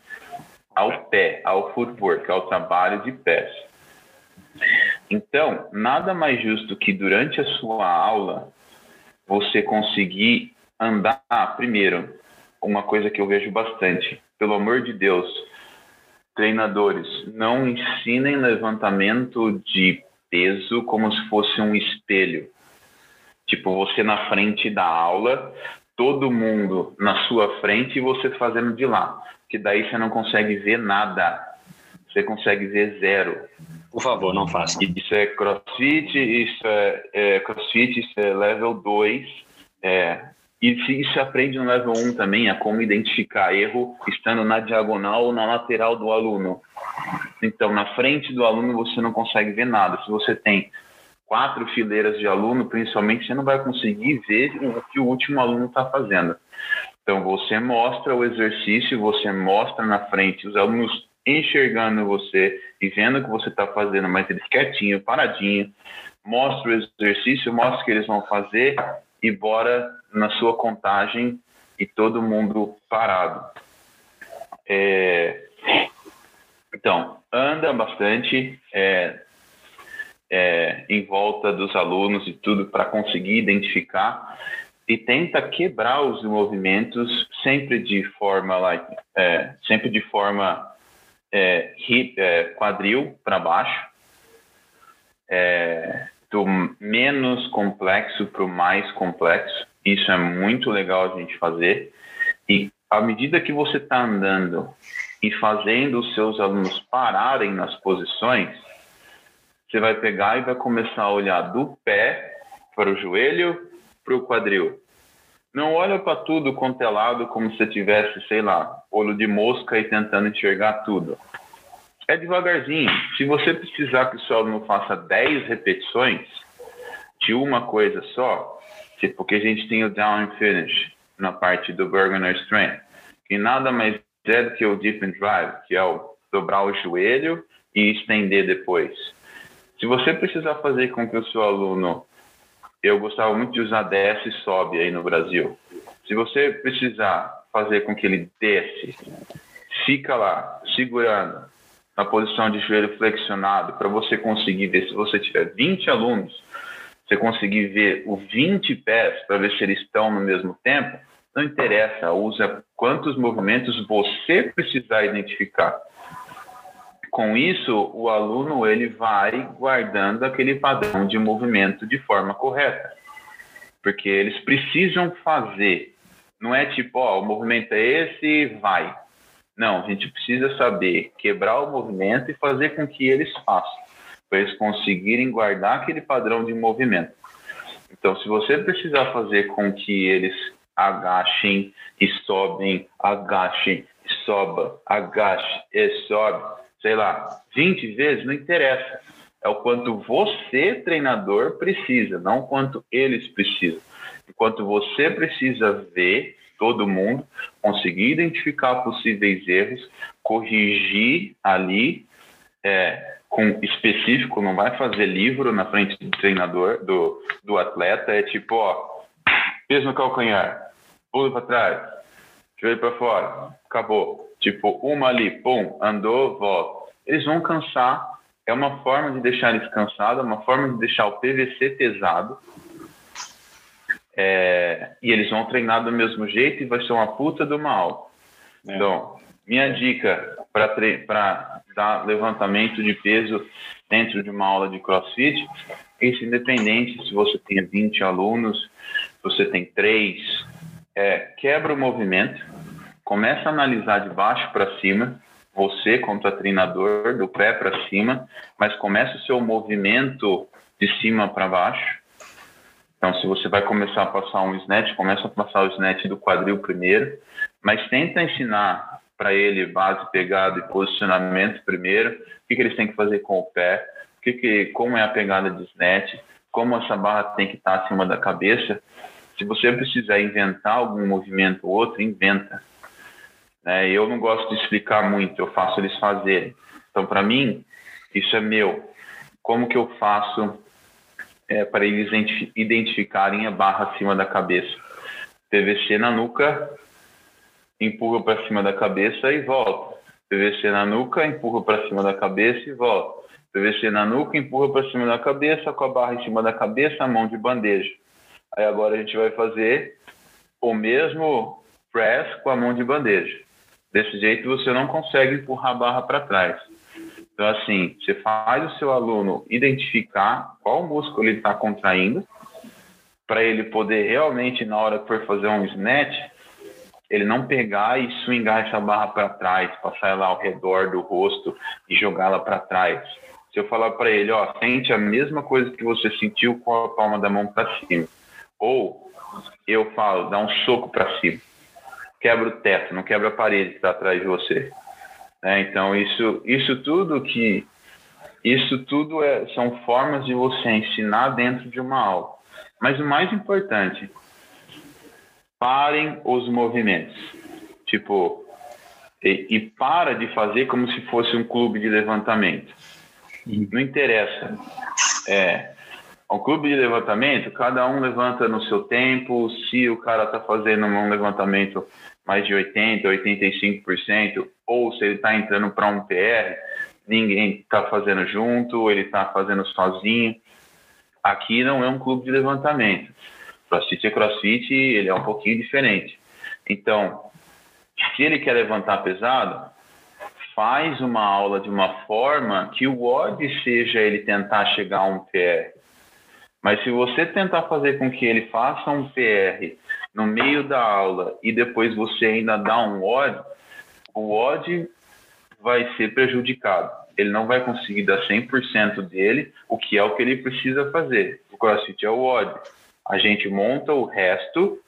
ao pé, ao footwork, ao trabalho de pés. Então, nada mais justo que durante a sua aula você conseguir andar primeiro uma coisa que eu vejo bastante. Pelo amor de Deus, treinadores, não ensinem levantamento de peso como se fosse um espelho. Tipo, você na frente da aula, todo mundo na sua frente e você fazendo de lá. Que daí você não consegue ver nada. Você consegue ver zero. Por favor, não faça. Isso é crossfit, isso é, é crossfit, isso é level 2. É, e se isso aprende no level 1 também, a como identificar erro estando na diagonal ou na lateral do aluno. Então, na frente do aluno você não consegue ver nada. Se você tem quatro fileiras de aluno, principalmente, você não vai conseguir ver o que o último aluno está fazendo. Então, você mostra o exercício, você mostra na frente os alunos enxergando você e vendo o que você está fazendo, mas eles quietinho, paradinho. Mostra o exercício, mostra o que eles vão fazer e bora na sua contagem e todo mundo parado. É... Então, anda bastante é... É... em volta dos alunos e tudo para conseguir identificar e tenta quebrar os movimentos sempre de forma like, é, sempre de forma é, hip, é, quadril para baixo, é, do menos complexo para o mais complexo. Isso é muito legal a gente fazer. E à medida que você está andando e fazendo os seus alunos pararem nas posições, você vai pegar e vai começar a olhar do pé para o joelho, para o quadril. Não olha para tudo contelado como se tivesse, sei lá, olho de mosca e tentando enxergar tudo. É devagarzinho. Se você precisar que o seu aluno faça 10 repetições de uma coisa só, tipo, a gente tem o down and finish na parte do Bergener Strength, que nada mais é do que o deep and drive, que é o dobrar o joelho e estender depois. Se você precisar fazer com que o seu aluno eu gostava muito de usar desce e sobe aí no Brasil. Se você precisar fazer com que ele desce, fica lá, segurando, na posição de joelho flexionado, para você conseguir ver, se você tiver 20 alunos, você conseguir ver os 20 pés para ver se eles estão no mesmo tempo, não interessa, usa quantos movimentos você precisar identificar. Com isso, o aluno ele vai guardando aquele padrão de movimento de forma correta, porque eles precisam fazer. Não é tipo, ó, o movimento é esse, vai. Não, a gente precisa saber quebrar o movimento e fazer com que eles façam, para eles conseguirem guardar aquele padrão de movimento. Então, se você precisar fazer com que eles agachem e sobem, agachem e soba, agache e sobe, sei lá, 20 vezes, não interessa. É o quanto você, treinador, precisa, não quanto eles precisam. Enquanto você precisa ver todo mundo, conseguir identificar possíveis erros, corrigir ali, é, com específico, não vai fazer livro na frente do treinador, do, do atleta, é tipo, ó, peso no calcanhar, pulo para trás, joelho para fora, acabou. Tipo, uma ali, pum, andou, volta. Eles vão cansar. É uma forma de deixar eles cansados, é uma forma de deixar o PVC pesado. É, e eles vão treinar do mesmo jeito e vai ser uma puta do mal. É. Então, minha dica para dar levantamento de peso dentro de uma aula de crossfit, isso independente se você tem 20 alunos, se você tem 3, é, quebra o movimento, começa a analisar de baixo para cima, você contra treinador, do pé para cima, mas começa o seu movimento de cima para baixo. Então, se você vai começar a passar um snatch, começa a passar o snatch do quadril primeiro, mas tenta ensinar para ele base, pegada e posicionamento primeiro, o que, que eles têm que fazer com o pé, o que que, como é a pegada de snatch, como essa barra tem que estar acima da cabeça. Se você precisar inventar algum movimento ou outro, inventa. Né? Eu não gosto de explicar muito, eu faço eles fazerem. Então, para mim, isso é meu. Como que eu faço é, para eles identificarem a barra acima da cabeça? PVC na nuca, empurra para cima da cabeça e volta. PVC na nuca, empurra para cima da cabeça e volta. PVC na nuca, empurra para cima da cabeça, com a barra em cima da cabeça, a mão de bandeja. Aí agora a gente vai fazer o mesmo press com a mão de bandeja. Desse jeito você não consegue empurrar a barra para trás. Então, assim, você faz o seu aluno identificar qual músculo ele está contraindo, para ele poder realmente, na hora que for fazer um snatch, ele não pegar e swingar essa barra para trás, passar ela ao redor do rosto e jogá-la para trás. Se eu falar para ele, ó, sente a mesma coisa que você sentiu com a palma da mão para cima. Ou eu falo, dá um soco para cima quebra o teto, não quebra a parede que está atrás de você. É, então, isso, isso tudo que Isso tudo é, são formas de você ensinar dentro de uma aula. Mas o mais importante, parem os movimentos. Tipo, e, e para de fazer como se fosse um clube de levantamento. Não interessa. É, um clube de levantamento, cada um levanta no seu tempo. Se o cara está fazendo um levantamento mais de 80%, 85%, ou se ele está entrando para um PR, ninguém está fazendo junto, ele está fazendo sozinho. Aqui não é um clube de levantamento. CrossFit é CrossFit, ele é um pouquinho diferente. Então, se ele quer levantar pesado, faz uma aula de uma forma que o odd seja ele tentar chegar a um PR. Mas se você tentar fazer com que ele faça um PR no meio da aula e depois você ainda dá um odd, o odd vai ser prejudicado. Ele não vai conseguir dar 100% dele, o que é o que ele precisa fazer. O CrossFit é o odd. A gente monta o resto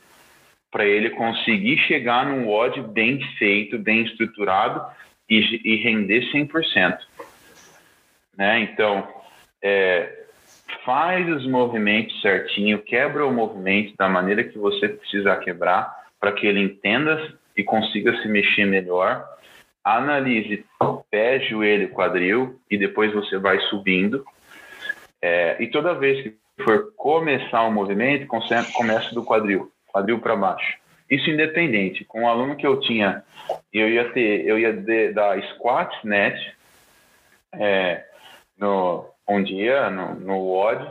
para ele conseguir chegar num odd bem feito, bem estruturado e, e render 100%. Né? Então, é, faz os movimentos certinho, quebra o movimento da maneira que você precisa quebrar para que ele entenda e consiga se mexer melhor. Analise pé, joelho, quadril e depois você vai subindo. É, e toda vez que for começar o movimento, começa do quadril, quadril para baixo. Isso independente. Com o aluno que eu tinha, eu ia ter, eu ia de, dar squat net é, no um dia no, no WOD,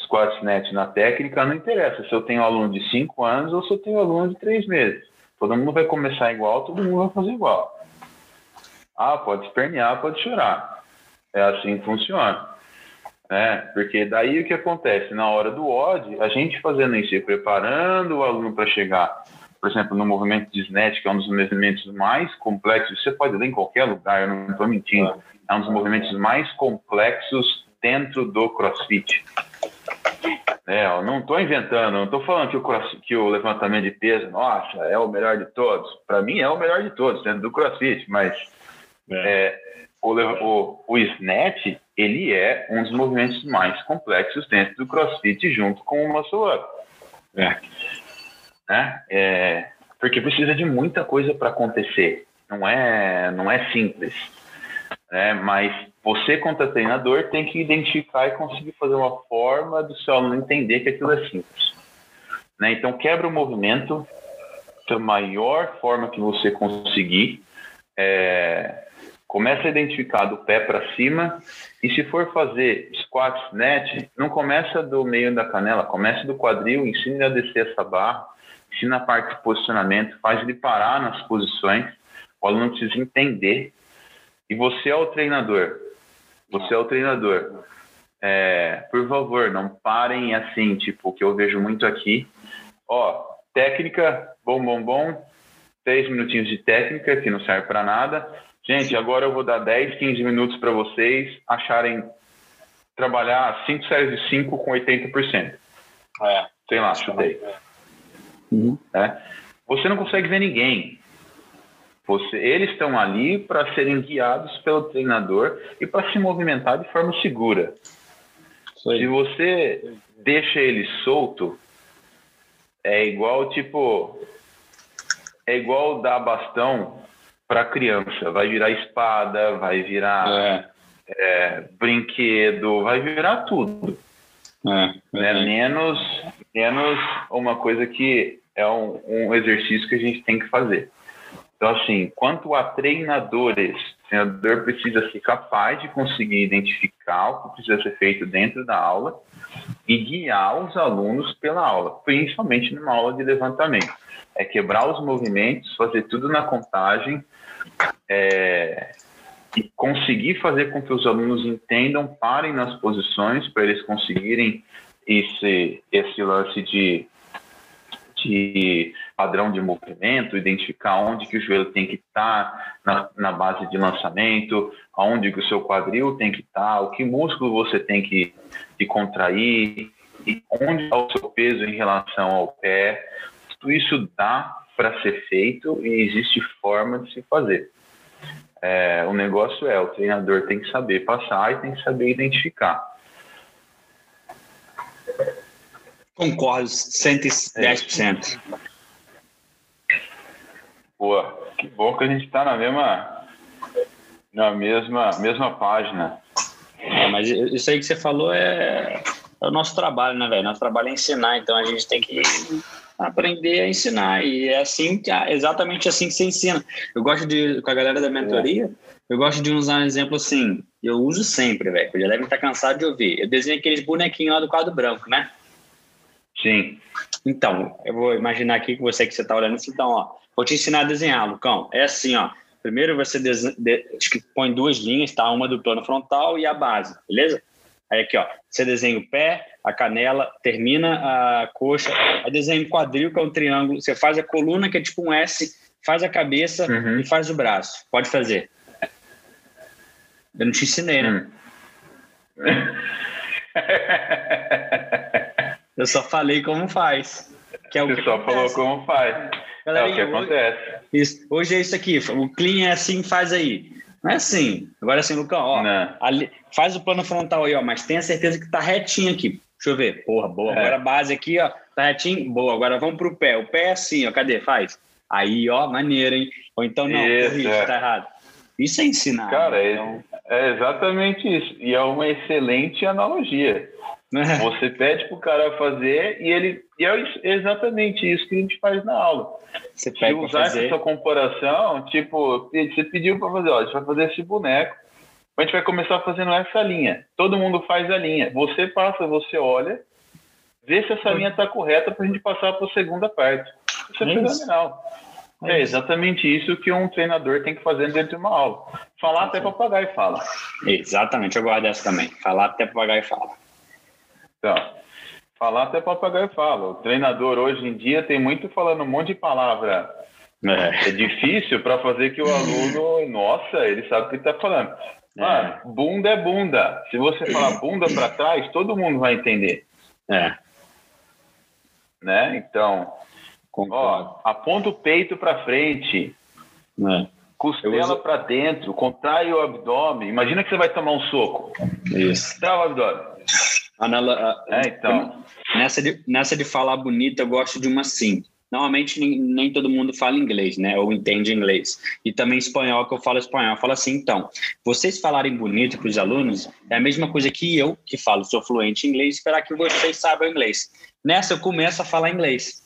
squat net na técnica, não interessa se eu tenho aluno de 5 anos ou se eu tenho aluno de 3 meses. Todo mundo vai começar igual, todo mundo vai fazer igual. Ah, pode espernear, pode chorar. É assim que funciona. Né? Porque daí o que acontece? Na hora do WOD, a gente fazendo isso, preparando o aluno para chegar por exemplo, no movimento de SNET, que é um dos movimentos mais complexos, você pode ler em qualquer lugar, eu não estou mentindo, é um dos movimentos mais complexos dentro do CrossFit. É, eu não estou inventando, não estou falando que o, cross, que o levantamento de peso, nossa, é o melhor de todos. Para mim é o melhor de todos, dentro do CrossFit, mas é. É, o, o, o snatch, ele é um dos movimentos mais complexos dentro do CrossFit junto com o muscle up. É né? É, porque precisa de muita coisa para acontecer. Não é, não é simples. Né? Mas você, contra treinador, tem que identificar e conseguir fazer uma forma do seu aluno entender que aquilo é simples. Né? Então, quebra o movimento da maior forma que você conseguir. É, começa a identificar do pé para cima e se for fazer squat net, não começa do meio da canela, começa do quadril, ensine a descer essa barra ensina a parte de posicionamento, faz ele parar nas posições, o aluno precisa entender. E você é o treinador. Você é o treinador. É, por favor, não parem assim, tipo, que eu vejo muito aqui. Ó, técnica, bom, bom, bom. Três minutinhos de técnica, que não serve para nada. Gente, agora eu vou dar 10, 15 minutos para vocês acharem trabalhar 5 séries de 5 com 80%. É. Sei lá, chutei. Uhum. Né? Você não consegue ver ninguém. Você, eles estão ali para serem guiados pelo treinador e para se movimentar de forma segura. Se você deixa ele solto, é igual tipo é igual dar bastão para criança. Vai virar espada, vai virar é. É, brinquedo, vai virar tudo. É, né? Menos, menos uma coisa que é um, um exercício que a gente tem que fazer. Então, assim, quanto a treinadores, o treinador precisa ser capaz de conseguir identificar o que precisa ser feito dentro da aula e guiar os alunos pela aula, principalmente numa aula de levantamento. É quebrar os movimentos, fazer tudo na contagem é, e conseguir fazer com que os alunos entendam, parem nas posições para eles conseguirem esse, esse lance de de padrão de movimento, identificar onde que o joelho tem que estar na, na base de lançamento, aonde que o seu quadril tem que estar, o que músculo você tem que, que contrair, e onde está o seu peso em relação ao pé. Tudo isso dá para ser feito e existe forma de se fazer. É, o negócio é, o treinador tem que saber passar e tem que saber identificar. Concordo 110%. Boa, que bom que a gente está na mesma, na mesma, mesma página. É, mas isso aí que você falou é, é o nosso trabalho, né, velho? Nosso trabalho é ensinar, então a gente tem que aprender a ensinar. E é assim, exatamente assim que você ensina. Eu gosto de, com a galera da mentoria, eu gosto de usar um exemplo assim. Eu uso sempre, velho. Já devem estar cansado de ouvir. Eu desenho aqueles bonequinhos lá do quadro branco, né? Sim. Então, eu vou imaginar aqui que você que você está olhando assim, então, ó, vou te ensinar a desenhar, Lucão. É assim, ó. Primeiro você de, põe duas linhas, tá? Uma do plano frontal e a base, beleza? Aí aqui, ó, você desenha o pé, a canela, termina a coxa, aí desenha um quadril, que é um triângulo, você faz a coluna, que é tipo um S, faz a cabeça uhum. e faz o braço. Pode fazer. Eu não te ensinei, né? Hum. Eu só falei como faz. Que é o Você que só falou como faz. Galera, é o que hoje, acontece. Isso. Hoje é isso aqui. O clean é assim, faz aí. Não é assim. Agora assim, Lucão, ó. Ali, faz o plano frontal aí, ó, mas tenha certeza que tá retinho aqui. Deixa eu ver. Porra, boa. É. Agora a base aqui, ó, tá retinho. Boa. Agora vamos pro pé. O pé é assim, ó. Cadê? Faz. Aí, ó, maneiro, hein? Ou então não, isso, é. tá errado. Isso é ensinar. Cara, então... é exatamente isso. E é uma excelente analogia. Você pede para o cara fazer e ele e é exatamente isso que a gente faz na aula. Você pede usar fazer... essa comparação, tipo, você pediu para fazer, ó, a gente vai fazer esse boneco, a gente vai começar fazendo essa linha. Todo mundo faz a linha. Você passa, você olha, vê se essa linha está correta para a gente passar para a segunda parte. Isso é, é fenomenal. É, é exatamente isso que um treinador tem que fazer dentro de uma aula. Falar até papagaio fala. Exatamente, eu gosto dessa também. Falar até papagaio fala. Então, falar até papagaio fala. O treinador hoje em dia tem muito falando um monte de palavra. É, é difícil para fazer que o aluno, nossa, ele sabe o que está falando. É. Mano, é. bunda é bunda. Se você falar bunda para trás, todo mundo vai entender. É. Né? Então, ó, aponta o peito para frente. É. Costela uso... para dentro, contrai o abdômen. Imagina que você vai tomar um soco. Isso. Trava o abdômen. Anala, é, então. Nessa de, nessa de falar bonita, eu gosto de uma sim. Normalmente nem, nem, todo mundo fala inglês, né? Ou entende inglês. E também espanhol, que eu falo espanhol. Eu falo assim, então, vocês falarem bonito para os alunos é a mesma coisa que eu, que falo, sou fluente em inglês, esperar que vocês saibam inglês. Nessa eu começo a falar inglês.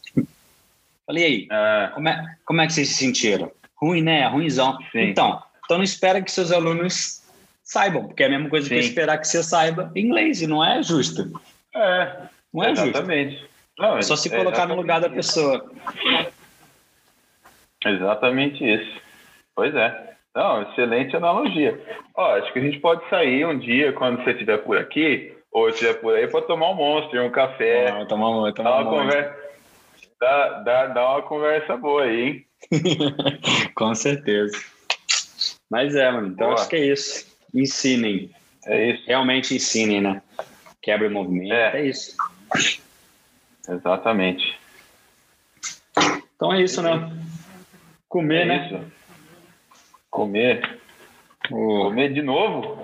Falei, aí, uh... como, é, como é que vocês se sentiram? Ruim, né? Ruimzão. Sim. Então, então não espera que seus alunos saibam, porque é a mesma coisa Sim. que esperar que você saiba inglês, e não é justo. É, não é exatamente. justo. Não, é só se colocar no lugar da pessoa. Exatamente isso. Pois é. Não, excelente analogia. Ó, acho que a gente pode sair um dia, quando você estiver por aqui, ou estiver por aí, para tomar um monstro, um café. Ah, tomar um, tomar dá uma conversa. Dá, dá, dá uma conversa boa aí, hein? Com certeza. Mas é, mano. Então Boa. acho que é isso ensinem. É isso. Realmente ensinem, né? Quebra o movimento, é, é isso. Exatamente. Então é isso, né? Comer, é né? Isso. Comer. Oh. Comer de novo?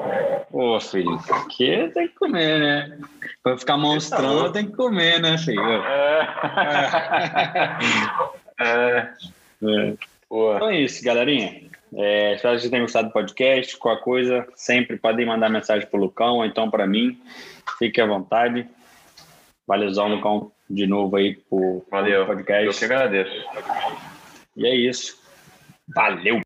Ô, oh, filho, aqui tem que comer, né? Pra ficar monstrando, tá tem que comer, né, filho? É. é. é. é. Então é isso, galerinha. É, espero que vocês tenham gostado do podcast. Qualquer coisa, sempre podem mandar mensagem para o Lucão ou então para mim. Fique à vontade. Valeuzão, Lucão, de novo aí por Valeu. podcast. Eu que agradeço. E é isso. Valeu!